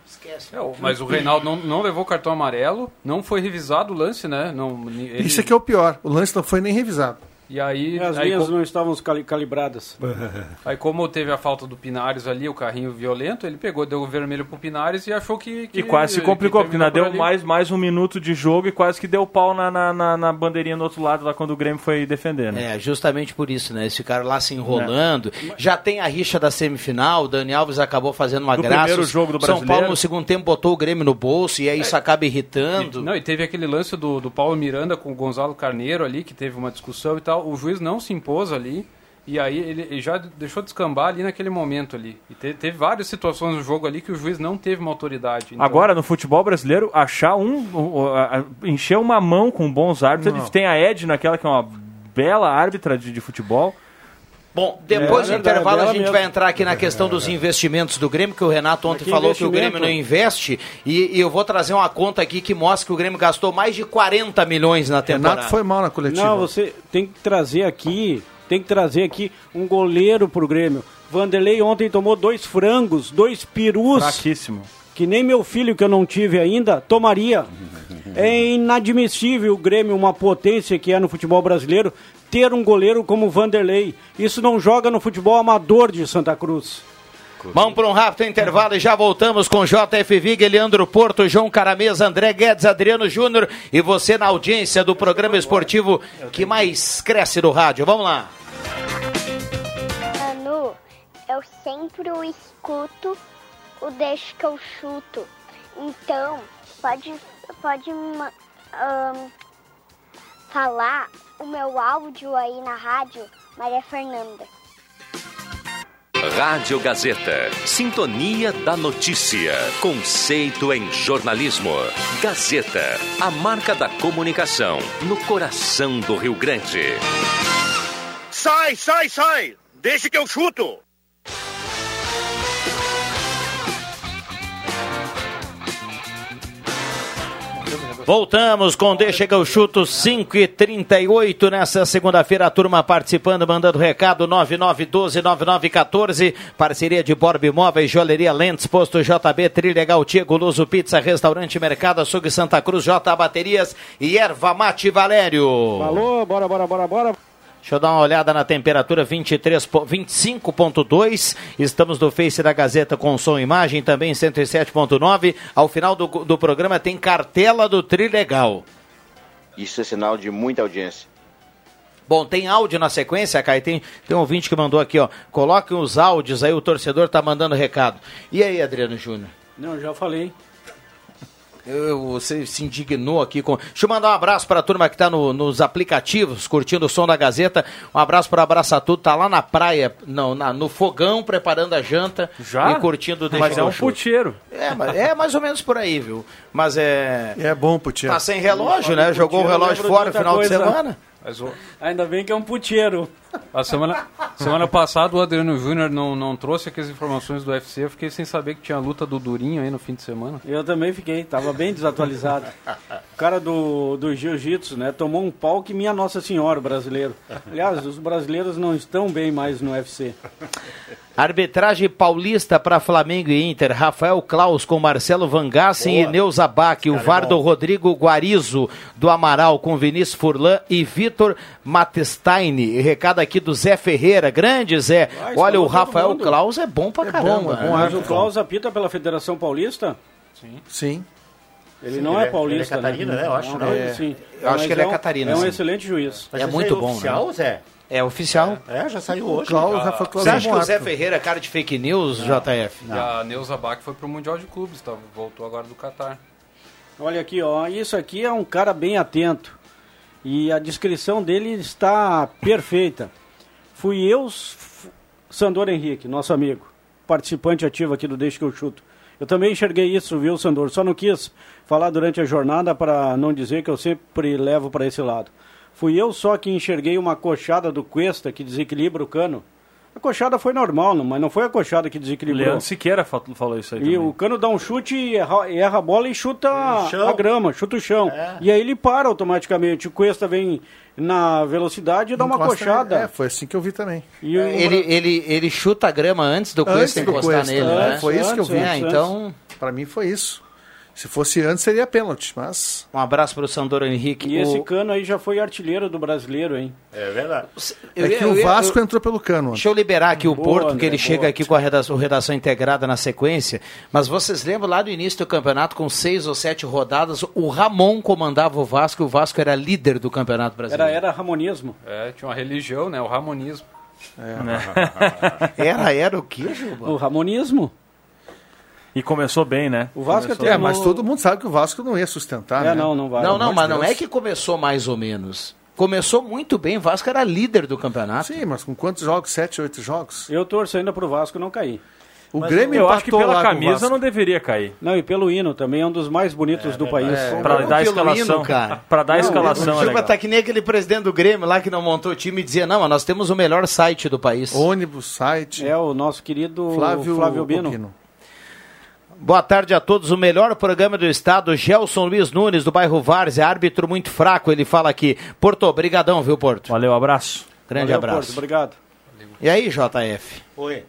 É, o- mas o Reinaldo não, não levou cartão amarelo, não foi revisado o lance, né? Não, ele- Isso aqui é o pior. O lance não foi nem revisado. E aí, As aí, linhas co- não estavam cali- calibradas. aí como teve a falta do Pinares ali, o carrinho violento, ele pegou, deu o vermelho pro Pinares e achou que... que E quase se complicou, que porque ainda deu mais, mais um minuto de jogo e quase que deu pau na, na, na- na bandeirinha do outro lado, lá quando o Grêmio foi defender, né? É, justamente por isso, né? Eles ficaram lá se enrolando. Já tem a rixa da semifinal, o Dani Alves acabou fazendo uma Do graça. primeiro jogo do São Paulo Brasileiro. no segundo tempo botou o Grêmio no bolso e aí isso acaba irritando. Não, e teve aquele lance do, do Paulo Miranda com o Gonzalo Carneiro ali, que teve uma discussão e tal. O juiz não se impôs ali. E aí ele ele já deixou descambar ali naquele momento ali. E te- teve várias situações no jogo ali que o juiz não teve uma autoridade. Então, Agora, no futebol brasileiro, achar um. encher uma mão com bons árbitros. Não. Tem a Edna, aquela que é uma bela árbitra de, de futebol. Bom, depois É, do intervalo a gente mesmo. vai entrar aqui na questão dos investimentos do Grêmio, que o Renato ontem que falou que o? Grêmio não investe, e, e eu vou trazer uma conta aqui que mostra que o Grêmio gastou mais de 40 milhões na temporada. Renato foi mal na coletiva. Não, você tem que trazer aqui, tem que trazer aqui um goleiro pro Grêmio. Vanderlei ontem tomou dois frangos, dois perus. Fraquíssimo. Que nem meu filho, que eu não tive ainda, tomaria. É inadmissível o Grêmio, uma potência que é no futebol brasileiro, ter um goleiro como o Vanderlei. Isso não joga no futebol amador de Santa Cruz. Vamos para um rápido intervalo e já voltamos com JF Viga, Leandro Porto, João Caramesa, André Guedes, Adriano Júnior e você na audiência do programa esportivo que mais cresce no rádio. Vamos lá. Manu, eu sempre o escuto o deixo que eu chuto. Então, pode, pode ahn, falar o meu áudio aí na rádio, Maria Fernanda. Rádio Gazeta. Sintonia da notícia. Conceito em jornalismo. Gazeta. A marca da comunicação no coração do Rio Grande. Sai, sai, sai! Deixa que eu chuto! Voltamos com Deixa que eu chuto 5 e 38 nessa segunda-feira. A turma participando, mandando recado 9912-9914. Parceria de Borb Imóveis, Joalheria Lentes, Posto JB, Trilegal Tiago, Luso Pizza, Restaurante Mercado, Açougue Santa Cruz, J Baterias e Erva Mate Valério. Alô, bora, bora, bora, bora. Deixa eu dar uma olhada na temperatura 23, po- 25.2. Estamos no Face da Gazeta com som e imagem, também 107.9. Ao final do, do programa tem cartela do Trilegal. Isso é sinal de muita audiência. Bom, tem áudio na sequência, Caio? Tem, tem um ouvinte que mandou aqui, ó. Coloquem os áudios aí, o torcedor tá mandando recado. E aí, Adriano Júnior? Não, já falei. Eu- você se indignou aqui com. Deixa eu mandar um abraço para a turma que está nos aplicativos, curtindo o som da Gazeta. Um abraço para Abraça Tudo, tá lá na praia, não, na- no fogão, preparando a janta Já? e curtindo o Deixa Mas é um puteiro. É, é mais ou menos por aí, viu? Mas é. É bom, Putinho. Tá sem relógio, né? Jogou o Puteiro, relógio de fora no final de coisa. semana. Mas o- Ainda bem que é um puteiro. A semana, semana passada o Adriano Júnior não, não trouxe aquelas informações do UFC. Eu fiquei sem saber que tinha a luta do Durinho aí no fim de semana. Eu também fiquei, tava bem desatualizado. O cara do, do jiu-jitsu, né? Tomou um pau que minha Nossa Senhora, brasileiro. Aliás, os brasileiros não estão bem mais no UFC. Arbitragem paulista para Flamengo e Inter. Rafael Klaus com Marcelo Van Gassen e Neuza Bach. O VAR do Rodrigo Guarizo do Amaral com Vinícius Furlan e Vitor Matestein. Recado aqui do Zé Ferreira. Grande Zé. Olha, o Rafael mundo. Klaus é bom pra caramba. é bom, né? Mas o Klaus apita pela Federação Paulista? Sim. Sim. Ele Sim, não ele é é- paulista, ele é Catarina, né? Eu acho, Não, né? ele sim. Eu acho Mas que ele é um- Catarina, É um sim. excelente juiz. Mas É muito bom, oficial, né? Zé? É oficial. É, já saiu hoje. Klaus, Rafa Klaus Você é acha bom que o Zé. Ferreira é cara de fake news, JF? E a Neuza Bach foi pro Mundial de Clubes, tá? voltou agora do Catar. Olha aqui, ó. Isso aqui é um cara bem atento. E a descrição dele está perfeita. Fui eu, Sandor Henrique, nosso amigo, participante ativo aqui do Deixa que eu chuto. Eu também enxerguei isso, viu, Sandor? Só não quis falar durante a jornada para não dizer que eu sempre levo para esse lado. Fui eu só que enxerguei uma coxada do Cuesta que desequilibra o cano. A coxada foi normal, não- mas não foi a coxada que desequilibrou. Leandro Siqueira fa- falou isso aí E também. o Cano dá um chute e erra, erra a bola e chuta a grama, chuta o chão. E aí ele para automaticamente. O Cuesta vem na velocidade e dá uma Encosta- coxada. É, foi assim que eu vi também. E o- Ele, ele, ele chuta a grama antes do Antes Cuesta do encostar Cuesta, nele, é, né? Foi isso que eu vi. É, então, Pra mim foi isso. Se fosse antes, seria pênalti, mas... um abraço pro Sandor Henrique. E esse O- Cano aí já foi artilheiro do brasileiro, hein? É verdade. É que o Vasco entrou pelo cano. Deixa eu liberar aqui o Boa, Porto, que ele boa. chega aqui com a redação, redação integrada na sequência. Mas vocês lembram lá do início do campeonato, com seis ou sete rodadas, o Ramon comandava o Vasco e o Vasco era líder do campeonato Era, brasileiro. era ramonismo. É, tinha uma religião, né? O ramonismo. Era, era o quê, Juba? O ramonismo. E começou bem, né? O Vasco Começou- até É, mas todo mundo sabe que o Vasco não ia sustentar, É, né? não, não vai. Não, não, mas de não Deus. é que começou mais ou menos. Começou muito bem, o Vasco era líder do campeonato. Sim, mas com quantos jogos? Sete, oito jogos? Eu torço ainda pro Vasco não cair. O Grêmio eu acho que pela camisa não deveria cair. Não, e pelo hino também é um dos mais bonitos do país. Pra dar a escalação. Pra dar a escalação O é legal. tá que nem aquele presidente do Grêmio lá que não montou o time e dizia, não, mas nós temos o melhor site do país. Ônibus, site. É o nosso querido Flávio, Flávio, Bino. Opino. Boa tarde a todos. O melhor programa do estado, Gelson Luiz Nunes, do bairro Várzea, árbitro muito fraco, ele fala aqui. Porto, obrigadão, viu, Porto? Valeu, abraço. Grande Valeu, abraço. Porto, obrigado. E aí, JF? Oi.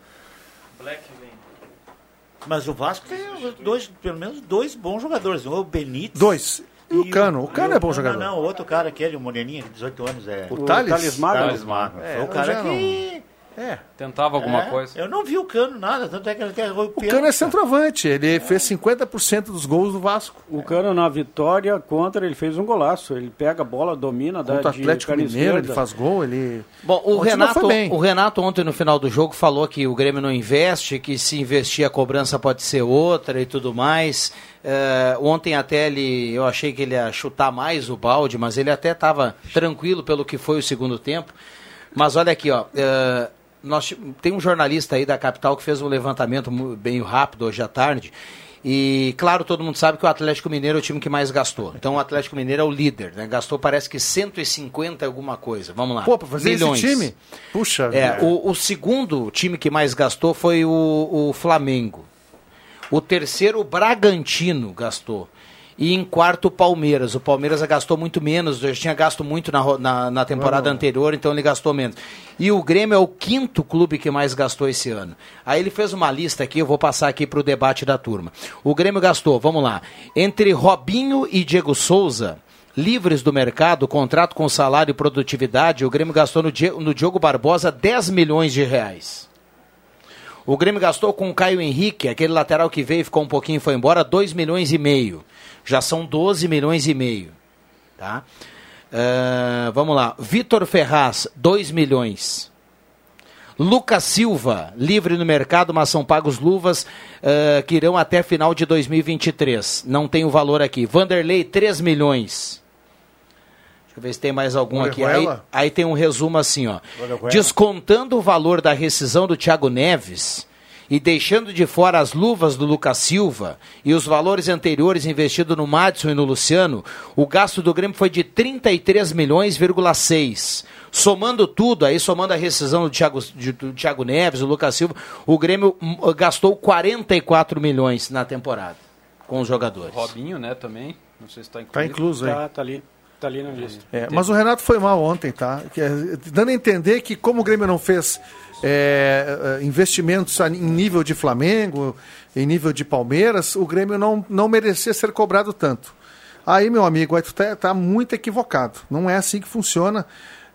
Mas o Vasco tem dois, pelo menos dois bons jogadores. Um é o Benítez. Dois. E o Cano? O Cano é bom não, jogador. Não, não, outro cara, aquele, o Moreninha, de 18 anos. É... O Thales? Thales Magno? Thales Magno. É, Foi o eu cara que... É. Tentava alguma É, coisa. Eu não vi o Cano nada, tanto é que ele quer o O Cano é centroavante, ele fez 50% dos gols do Vasco. O Cano na vitória contra, ele fez um golaço. Ele pega a bola, domina, dá Contra o de Atlético perna Mineiro, ele faz gol, ele... Bom, o Ontem Renato, o Renato ontem no final do jogo falou que o Grêmio não investe, que se investir a cobrança pode ser outra e tudo mais. Eh, ontem até ele, eu achei que ele ia chutar mais o balde, mas ele até estava tranquilo pelo que foi o segundo tempo. Mas olha aqui, ó, eh, nós, tem um jornalista aí da capital que fez um levantamento bem rápido hoje à tarde. E claro, todo mundo sabe que o Atlético Mineiro é o time que mais gastou. Então o Atlético Mineiro é o líder, né? Gastou parece que 150 e alguma coisa. Vamos lá. Pô, pra fazer Milhões. esse time? Puxa É, o, o segundo time que mais gastou foi o, o Flamengo. O terceiro, o Bragantino, gastou. E em quarto, o Palmeiras. O Palmeiras gastou muito menos, já tinha gasto muito na, na, na temporada anterior, então ele gastou menos. E o Grêmio é o quinto clube que mais gastou esse ano. Aí ele fez uma lista aqui, eu vou passar aqui para o debate da turma. O Grêmio gastou, vamos lá, entre Robinho e Diego Souza, livres do mercado, contrato com salário e produtividade, o Grêmio gastou no, no Diogo Barbosa 10 milhões de reais. O Grêmio gastou com o Caio Henrique, aquele lateral que veio, ficou um pouquinho e foi embora, 2 milhões e meio. Já são 12 milhões e meio. Tá? Ah, vamos lá. Vitor Ferraz, 2 milhões. Lucas Silva, livre no mercado, mas são pagos luvas ah, que irão até final de 2023. Não tem o valor aqui. Vanderlei, 3 milhões. Deixa eu ver se tem mais algum aqui. Aí, aí tem um resumo assim, ó. Descontando o valor da rescisão do Thiago Neves e deixando de fora as luvas do Lucas Silva e os valores anteriores investidos no Madison e no Luciano, o gasto do Grêmio foi de 33 milhões,6. Somando tudo, aí somando a rescisão do Thiago, de- do Thiago Neves, do Lucas Silva, o Grêmio hum, gastou 44 milhões na temporada com os jogadores. Robinho, né, também. Não sei se está incluído. Tá incluso aí. Tá, tá ali. Tá ali. É, mas o Renato foi mal ontem, tá? É, dando a entender que como o Grêmio não fez é, é, investimentos em nível de Flamengo, em nível de Palmeiras, o Grêmio não, não merecia ser cobrado tanto. Aí, meu amigo, aí tu tá, tá muito equivocado. Não é assim que funciona.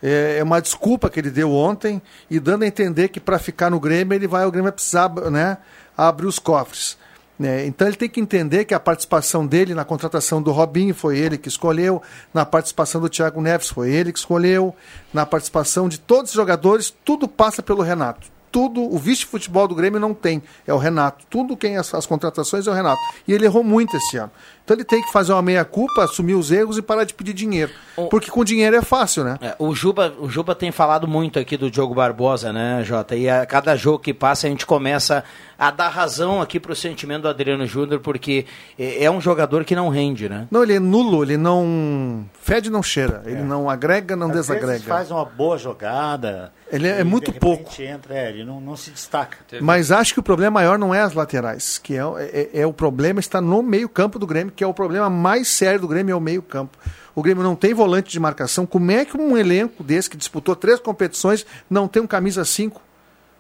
É, é uma desculpa que ele deu ontem e dando a entender que para ficar no Grêmio ele vai, o Grêmio vai precisar né, abrir os cofres. Né? então ele tem que entender que a participação dele na contratação do Robinho foi ele que escolheu, na participação do Thiago Neves foi ele que escolheu, na participação de todos os jogadores, tudo passa pelo Renato. Tudo, o vice-futebol do Grêmio não tem, é o Renato. Tudo quem as, as contratações é o Renato. E ele errou muito esse ano. Então ele tem que fazer uma meia-culpa, assumir os erros e parar de pedir dinheiro. Porque com dinheiro é fácil, né? É, o, Juba, o Juba tem falado muito aqui do Diogo Barbosa, né, Jota? E a cada jogo que passa a gente começa a dar razão aqui pro sentimento do Adriano Júnior, porque é, é um jogador que não rende, né? Não, ele é nulo, ele não fede, não cheira. Ele não agrega, não Às vezes desagrega. faz uma boa jogada. Ele é e, muito de pouco. Entra, é, ele não, não se destaca. Mas acho que o problema maior não é as laterais, que é, é, é o problema está no meio-campo do Grêmio, que é o problema mais sério do Grêmio, é o meio-campo. O Grêmio não tem volante de marcação. Como é que um elenco desse que disputou três competições não tem um camisa 5?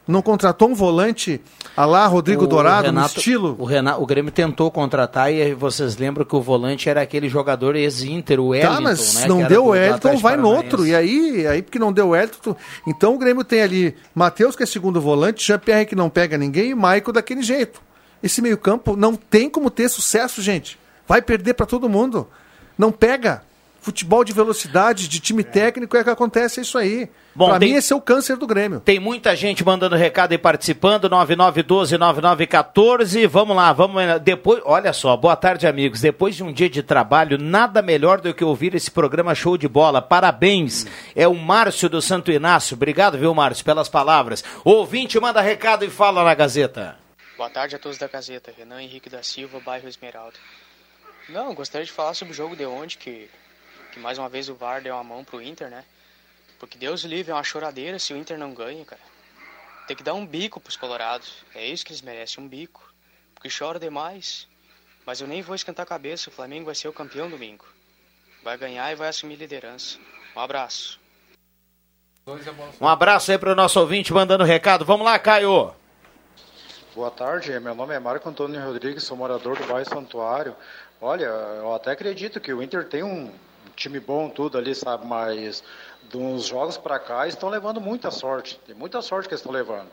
Não contratou um volante a lá Rodrigo O Dourado no Renato- estilo? O, Renato, o Grêmio tentou contratar e vocês lembram que o volante era aquele jogador ex-Inter, o Wellington, Tá, mas né, não deu o Wellington, vai no outro. E aí, aí porque não deu o Wellington. Então o Grêmio tem ali Matheus, que é segundo volante, Jean-Pierre, que não pega ninguém, e Michael daquele jeito. Esse meio-campo não tem como ter sucesso, gente. Vai perder para todo mundo. Não pega. Futebol de velocidade, de time técnico, é que acontece isso aí. Bom, pra tem- mim, esse é o câncer do Grêmio. Tem muita gente mandando recado e participando, 9912-9914. Vamos lá, vamos eh, depois. Olha só, boa tarde, amigos. Depois de um dia de trabalho, nada melhor do que ouvir esse programa show de bola. Parabéns. É o Márcio do Santo Inácio. Obrigado, viu, Márcio, pelas palavras. Ouvinte, manda recado e fala na Gazeta. Boa tarde a todos da Gazeta. Renan Henrique da Silva, bairro Esmeralda. Não, gostaria de falar sobre o jogo de ontem, que, que mais uma vez o VAR deu uma mão pro Inter, né? Porque Deus livre, é uma choradeira se o Inter não ganha, cara. Tem que dar um bico pros colorados. É isso que eles merecem, um bico. Porque chora demais. Mas eu nem vou esquentar a cabeça, o Flamengo vai ser o campeão domingo. Vai ganhar e vai assumir liderança. Um abraço. Um abraço aí pro nosso ouvinte mandando recado. Vamos lá, Caio. Boa tarde, meu nome é Marco Antônio Rodrigues, sou morador do bairro Santuário. Olha, eu até acredito que o Inter tem um time bom, tudo ali, sabe, mas dos jogos pra cá estão levando muita sorte. Tem muita sorte que eles estão levando.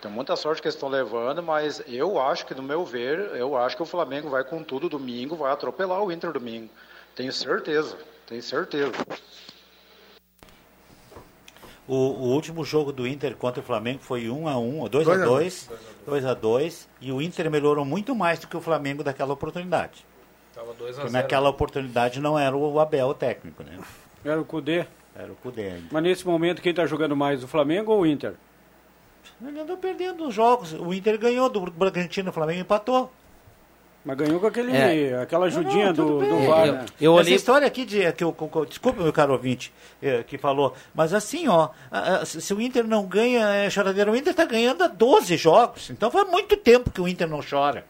Tem muita sorte que eles estão levando, mas eu acho que, no meu ver, eu acho que o Flamengo vai com tudo domingo, vai atropelar o Inter domingo. Tenho certeza, tenho certeza. O, o último jogo do Inter contra o Flamengo foi 1 a 1 2 a Dois a 2 2 a 2 e o Inter melhorou muito mais do que o Flamengo daquela oportunidade. Tava 2 a Porque 0. naquela oportunidade não era o Abel o técnico, né? Era o Cudê. Era o Cudê ainda. Mas nesse momento, quem está jogando mais, o Flamengo ou o Inter? Ele andou perdendo os jogos. O Inter ganhou do Bragantino, o Flamengo empatou. Mas ganhou com aquele, É. aquela ajudinha Não, tudo do, do. VAR, né? Essa história aqui de que eu, eu- desculpa meu caro ouvinte eh, que falou, mas assim ó, se o Inter não ganha é choradeira, o Inter está ganhando há 12 jogos, então faz muito tempo que o Inter não chora.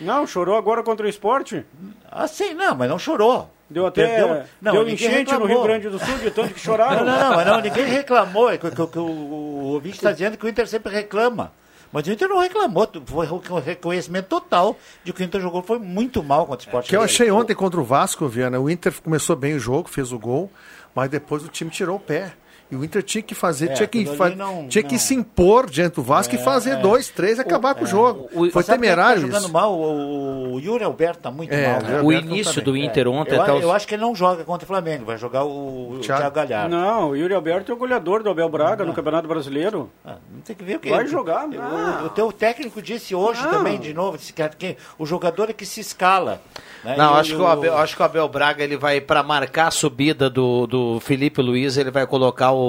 Não, chorou agora contra o esporte? Assim, não, mas não chorou. Deu até Perdeu- não, deu ninguém enchente no reclamou. Rio Grande do Sul de tanto que choraram. Não, não, não, mas não, ninguém reclamou. É que, que- que o, o ouvinte está dizendo que o Inter sempre reclama. Mas o Inter não reclamou, foi um reconhecimento total de que o Inter jogou foi muito mal contra o Sport. Que eu achei ontem contra o Vasco, Viana. O Inter começou bem o jogo, fez o gol, mas depois o time tirou o pé. E o Inter tinha que fazer, É, tinha, que, fa- não- tinha que não. se impor diante do Vasco e É, fazer é. dois, três e acabar com o jogo. Foi Sabe quem temerário tá jogando isso. mal, o, o Yuri Alberto tá muito É, mal. o né? O início não tá do. Inter ontem Eu, eu acho que ele não joga contra o Flamengo, vai jogar o, o Thiago, Galhardo. Não, o Yuri Alberto é o goleador do Abel Braga no Campeonato Brasileiro. Ah, não tem que ver o que Vai jogar, O, não. o teu técnico disse hoje Não. também, de novo, disse que, que o jogador é que se escala. né? Não, E acho que, o Abel, acho que o Abel Braga ele vai, para marcar a subida do, do Felipe Luiz, ele vai colocar o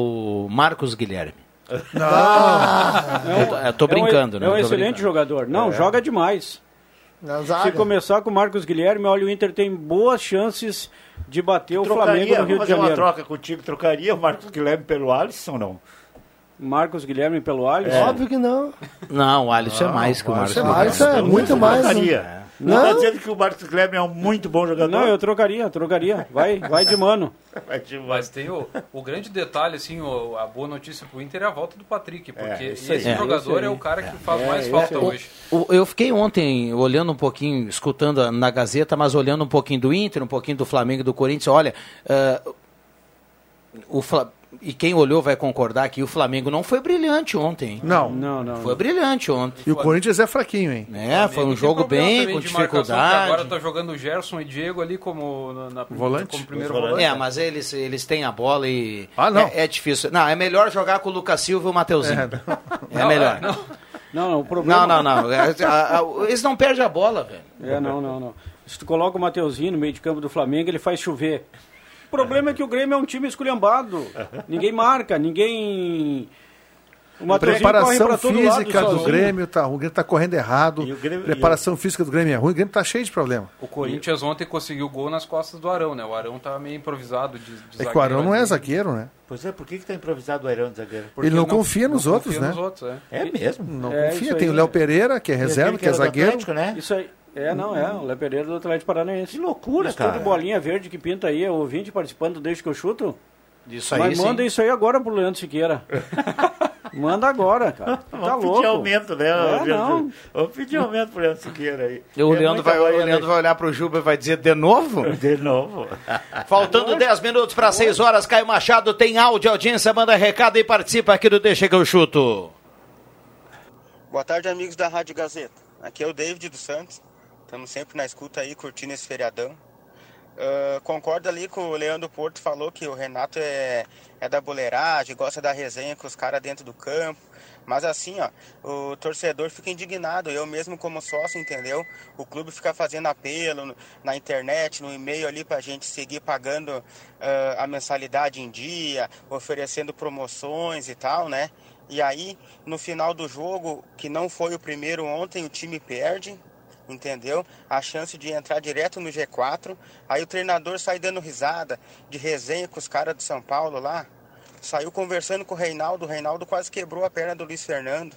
Marcos Guilherme. Eu tô- eu tô brincando, é um, né? É um Eu excelente brincando. jogador. Não, É. joga demais. Se começar com o Marcos Guilherme, olha, o Inter tem boas chances de bater o Flamengo Trocaria, no Rio de fazer uma Janeiro. troca contigo, trocaria o Marcos Guilherme pelo Alisson ou não? Marcos Guilherme pelo Alisson? É. Óbvio que não. Não, o Alisson é mais que o Marcos Alisson é mais, é Então, muito mais, né? Não. Não está dizendo que o Marcos Guilherme é um muito bom jogador? Não, eu trocaria, trocaria. Vai, vai de mano. Mas tem o, o grande detalhe, assim, o- a boa notícia pro Inter é a volta do Patrick, porque isso aí. esse É. jogador é o cara que faz É, mais é, falta é. hoje. O- eu fiquei ontem olhando um pouquinho, escutando na Gazeta, mas olhando um pouquinho do Inter, um pouquinho do Flamengo e do Corinthians. Olha, ah, o Fla- e quem olhou vai concordar que o Flamengo não foi brilhante ontem. hein? Não. Não, não. Foi brilhante ontem. E o Corinthians é fraquinho, hein? É, foi um jogo bem, com dificuldade. Agora tá jogando o Gerson e Diego ali como, na, na- Volante? como primeiro Os volante. É, mas eles, eles têm a bola e. Ah, não. É, é difícil. Não, é melhor jogar com o Lucas Silva e o Mateuzinho. É, Não, melhor. é, não. Não, não, o problema... Não, não, não. É, Eles não perdem a bola, velho. É, não, não, não. Se tu coloca o Mateuzinho no meio de campo do Flamengo, ele faz chover. O problema é que o Grêmio é um time esculhambado. Ninguém marca, ninguém... O A Mateuzinho corre preparação física lado do sozinho. Grêmio tá ruim, o Grêmio tá correndo errado. Grêmio- preparação física do Grêmio é ruim, o Grêmio tá cheio de problema. O Corinthians ontem conseguiu gol nas costas do Arão, né? O Arão tá meio improvisado de, de É que o Arão não é zagueiro, né? Pois é, por que, que tá improvisado o Arão de zagueiro? Porque Ele não confia nos não outros, confia né? nos outros, é. É mesmo? Não É, confia. Tem aí. o Léo Pereira, que é reserva, aquele que é zagueiro. Atlético, né? Isso aí. É, não, é. O Léo Pereira do Atlético Paranaense. Que loucura, Mistura cara. de bolinha verde que pinta aí, é o ouvinte participando desde que eu chuto. Isso aí, Mas sim. manda isso aí agora pro Leandro Siqueira. manda agora, cara. Tá Vamos louco. pedir aumento, né? É, não. Vamos pedir aumento pro Leandro Siqueira aí. O É Leandro, vai, o Leandro vai olhar pro Juba e vai dizer de novo? De novo. Faltando 10 minutos para 6 horas, Caio Machado tem áudio, audiência, manda recado e participa aqui do Deixa que eu chuto. Boa tarde, amigos da Rádio Gazeta. Aqui é o David dos Santos. Estamos sempre na escuta aí, curtindo esse feriadão. ah, concordo ali com o Leandro Porto falou que o Renato é, é da boleiragem, gosta da resenha com os caras dentro do campo. Mas assim, ó, o torcedor fica indignado. Eu mesmo como sócio, entendeu? O clube fica fazendo apelo na internet, no e-mail ali pra gente seguir pagando ah, a mensalidade em dia, oferecendo promoções e tal, né? E aí, no final do jogo, que não foi o primeiro ontem, o time perde, entendeu? A chance de entrar direto no G4. Aí o treinador sai dando risada de resenha com os caras do São Paulo lá. Saiu conversando com o Reinaldo. O Reinaldo quase quebrou a perna do Luiz Fernando.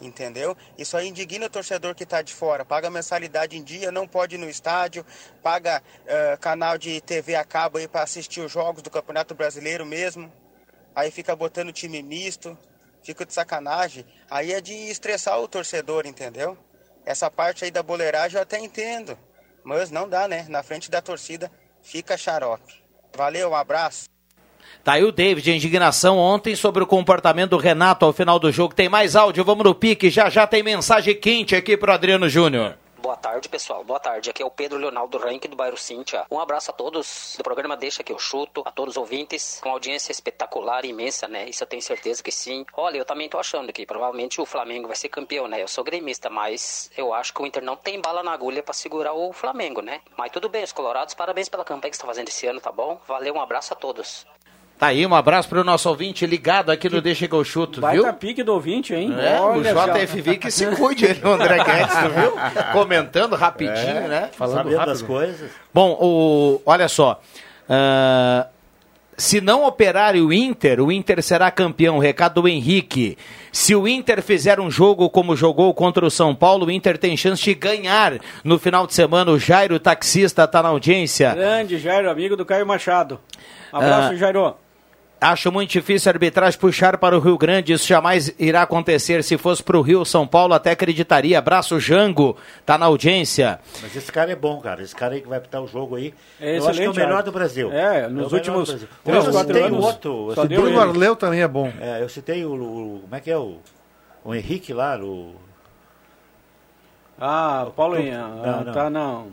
Entendeu? Isso aí indigna o torcedor que está de fora. Paga mensalidade em dia, não pode ir no estádio, paga eh, canal de TV a cabo aí para assistir os jogos do Campeonato Brasileiro mesmo. Aí fica botando time misto, fica de sacanagem. Aí é de estressar o torcedor, entendeu? Essa parte aí da boleiragem eu até entendo. Mas não dá, né? Na frente da torcida fica xarope. Valeu, um abraço. Tá aí o David, indignação ontem sobre o comportamento do Renato ao final do jogo. Tem mais áudio, vamos no pique. Já já tem mensagem quente aqui pro Adriano Júnior. Boa tarde, pessoal. Boa tarde. Aqui é o Pedro Leonardo Rank do bairro Cíntia. Um abraço a todos do programa Deixa que eu chuto, a todos os ouvintes, com audiência espetacular, imensa, né? Isso eu tenho certeza que sim. Olha, eu também tô achando que provavelmente o Flamengo vai ser campeão, né? Eu sou gremista, mas eu acho que o Inter não tem bala na agulha para segurar o Flamengo, né? Mas tudo bem, os colorados, parabéns pela campanha que estão fazendo esse ano, tá bom? Valeu, um abraço a todos. Tá aí, um abraço pro nosso ouvinte ligado aqui no Deixa que eu chuto, Baita viu? pique do ouvinte, hein? É, o Olha só. JFV que se cuide, ele, o André Guedes, viu? Comentando rapidinho, É, né? sabendo das coisas. Bom, o, olha só. ah, se não operar o Inter, o Inter será campeão. Recado do Henrique. Se o Inter fizer um jogo como jogou contra o São Paulo, o Inter tem chance de ganhar no final de semana. O Jairo, taxista, tá na audiência. Grande Jairo, amigo do Caio Machado. Abraço, Ah, Jairo. Acho muito difícil a arbitragem puxar para o Rio Grande. Isso jamais irá acontecer. Se fosse para o Rio, São Paulo, até acreditaria. Abraço, Jango. Tá na audiência. Mas esse cara é bom, cara. Esse cara aí que vai apitar o jogo aí. É eu acho que é o melhor do Brasil. É, É o nos melhor últimos três, quatro citei anos, o outro. O ele. Arleu também é bom. É, eu citei o, o- Como é que é o. O Henrique lá, o. Ah, Paulo, Não, ah, não. tá, não.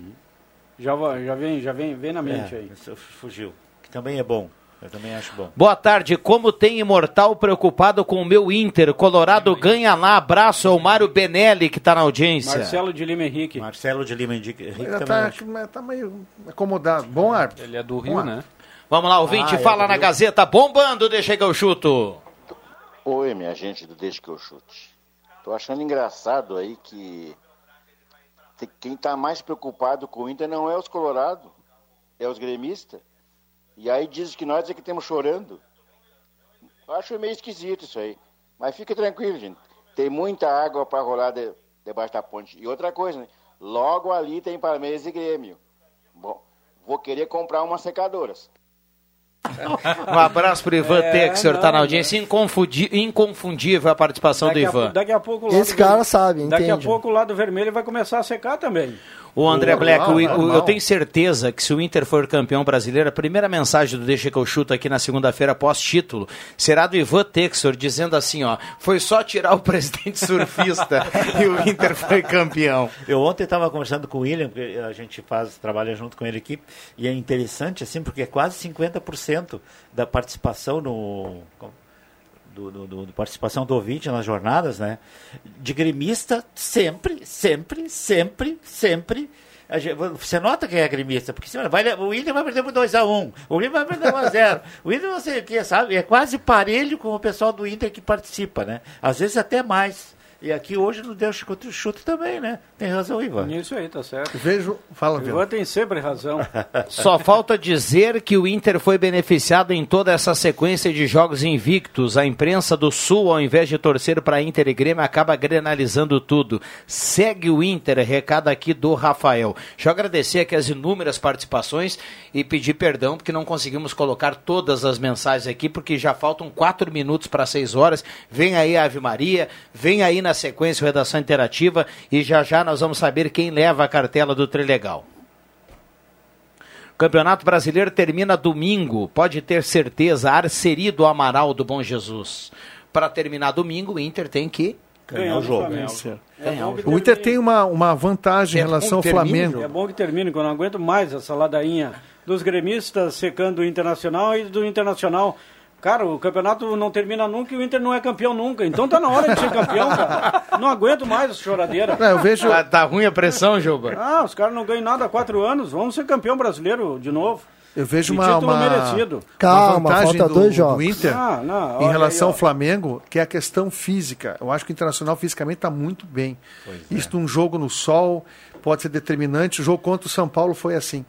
Já, já vem, já vem, vem na mente É, aí. isso fugiu. Que também é bom. Eu também acho bom. Boa tarde. Como tem imortal preocupado com o meu Inter? Colorado ganha lá. Abraço ao Mário Benelli, que tá na audiência. Marcelo de Lima Henrique. Marcelo de Lima Henrique. Ele também tá, tá meio acomodado. Bom árbitro. Ele é do Bom Rio, árbitro. né? Vamos lá, ouvinte, Ah, é, fala na viu? Gazeta. Bombando, deixa que eu chuto. Oi, minha gente do Deixa que eu chute. Tô achando engraçado aí que quem tá mais preocupado com o Inter não é os colorados, é os gremistas. E aí diz que nós é que estamos chorando. Eu acho meio esquisito isso aí. Mas fica tranquilo, gente. Tem muita água para rolar de- debaixo da ponte. E outra coisa, né? Logo ali tem Palmeiras e Grêmio. Bom, vou querer comprar umas secadoras. Um abraço pro Ivan É, Texer, tá não, na audiência. Inconfundi- inconfundível a participação Daqui do a, Ivan. pou- daqui a pouco o lado Esse cara sabe, Daqui a pouco o lado vermelho vai começar a secar também. O André Normal, Black, o- o- eu tenho certeza que se o Inter for campeão brasileiro, a primeira mensagem do Deixa que eu chuto aqui na segunda-feira pós-título será do Ivan Texor, dizendo assim, ó, foi só tirar o presidente surfista e o Inter foi campeão. Eu ontem estava conversando com o William, porque a gente faz, trabalha junto com ele aqui, e é interessante, assim, porque é quase 50% da participação no. Do, do- do- participação do ouvinte nas jornadas, né? De gremista, sempre, sempre, sempre, sempre. Gente- Você nota que é gremista, porque vai, o William vai perder por 2x1, o William vai perder 1x0. o William não sei o que, sabe? É quase parelho com o pessoal do Inter que participa, né? Às vezes até mais. E aqui hoje não deu contra o chute também, né? Tem razão, Ivan. Isso aí, tá certo. Vejo. Fala, O Vitor. Ivan tem sempre razão. Só falta dizer que o Inter foi beneficiado em toda essa sequência de jogos invictos. A imprensa do Sul, ao invés de torcer para Inter e Grêmio, acaba grenalizando tudo. Segue o Inter, recado aqui do Rafael. Deixa eu agradecer aqui as inúmeras participações e pedir perdão porque não conseguimos colocar todas as mensagens aqui, porque já faltam quatro minutos para seis horas. Vem aí a Ave Maria, vem aí na sequência o Redação Interativa e já já nós vamos saber quem leva a cartela do Trilegal. O Campeonato Brasileiro termina domingo, pode ter certeza, Arceri do Amaral do Bom Jesus. Para terminar domingo, o Inter tem que Ganhar o jogo. Ganhar o jogo. É bom que O Inter tem uma, uma vantagem em relação ao Flamengo. É bom que termine, que eu não aguento mais essa ladainha dos gremistas secando o Internacional e do Internacional. Cara, o campeonato não termina nunca e o Inter não é campeão nunca. Então tá na hora de ser campeão, cara. Não aguento mais essa choradeira. Não, eu vejo... Tá, tá ruim a pressão, Juba? Ah, os caras não ganham nada há quatro anos. Vamos ser campeão brasileiro de novo. Eu vejo uma, uma, merecido. uma vantagem falta do, dois do jogos. Inter Ah, não, em relação aí, ao Flamengo, que é a questão física. Eu acho que o Internacional fisicamente está muito bem. Isso num jogo no sol pode ser determinante. O jogo contra o São Paulo foi assim.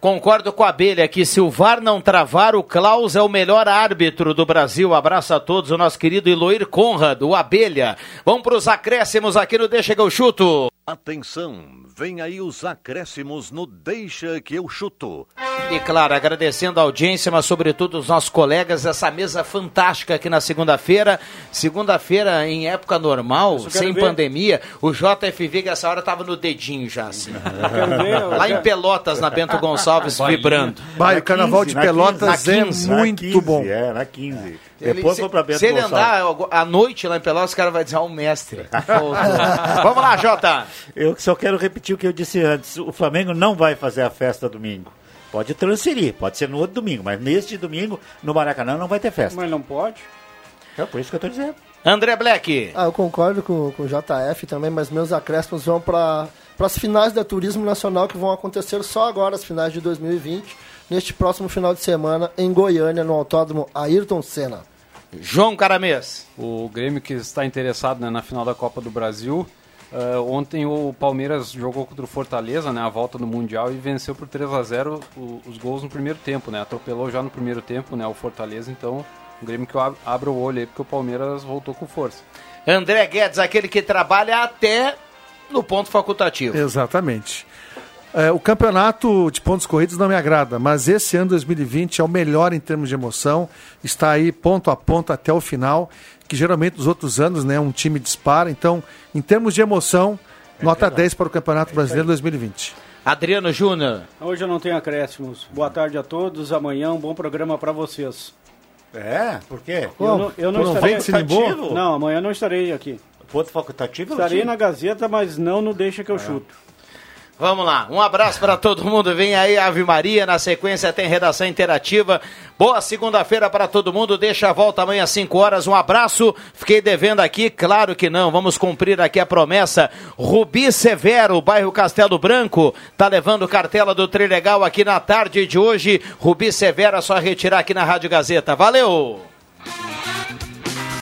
Concordo com a Abelha que se o VAR não travar, o Klaus é o melhor árbitro do Brasil. Abraço a todos, o nosso querido Eloir Conrad, o Abelha. Vamos para os acréscimos aqui no Deixa que eu chuto. Atenção, vem aí os acréscimos no Deixa que eu chuto. E claro, agradecendo a audiência, mas sobretudo os nossos colegas, essa mesa fantástica aqui na segunda-feira. Segunda-feira em época normal, sem ver. pandemia, o JFV que essa hora tava no dedinho já, assim. ver, Lá em Pelotas, na Bento Gonçalves, vibrando. Vai, o Carnaval de na Pelotas 15, é na 15, muito 15, bom. É, na 15. Ele- Depois se, foi pra Bento se ele Gonçalves. andar à noite lá em Pelotas, o cara vai dizer, ah, o mestre. Vamos lá, Jota. Eu só quero repetir o que eu disse antes. O Flamengo não vai fazer a festa domingo. Pode transferir, pode ser no outro domingo, mas neste domingo, no Maracanã, não vai ter festa. Mas não pode. É por isso que eu estou dizendo. André Black. Ah, eu concordo com, com o JF também, mas meus acréscimos vão para as finais da Turismo Nacional que vão acontecer só agora, as finais de 2020, neste próximo final de semana em Goiânia, no Autódromo Ayrton Senna. João Caramês. O Grêmio que está interessado né, na final da Copa do Brasil. Ah, ontem o Palmeiras jogou contra o Fortaleza, né, a volta do Mundial, e venceu por 3 a 0 o- os gols no primeiro tempo, né? Atropelou já no primeiro tempo, né, o Fortaleza, então o Grêmio que eu ab- abra o olho aí, porque o Palmeiras voltou com força. André Guedes, aquele que trabalha até no ponto facultativo. Exatamente. É, o campeonato de pontos corridos não me agrada, mas esse ano 2020 é o melhor em termos de emoção. Está aí ponto a ponto até o final, que geralmente nos outros anos né, um time dispara. Então, em termos de emoção, nota 10 para o Campeonato Brasileiro 2020. Adriano Júnior. Hoje eu não tenho acréscimos. Boa tarde a todos. Amanhã um bom programa para vocês. É? Por quê? Eu não, eu não estarei facultativo? Não, amanhã não estarei aqui. Ponto facultativo? Estarei na Gazeta, mas não no Deixa que eu chuto. Vamos lá, um abraço para todo mundo. Vem aí Ave Maria, na sequência tem redação interativa. Boa segunda-feira para todo mundo. Deixa a volta amanhã às 5 horas. Um abraço. Fiquei devendo aqui, claro que não. Vamos cumprir aqui a promessa. Rubi Severo, bairro Castelo Branco, tá levando cartela do Trilegal aqui na tarde de hoje. Rubi Severo, é só retirar aqui na Rádio Gazeta. Valeu!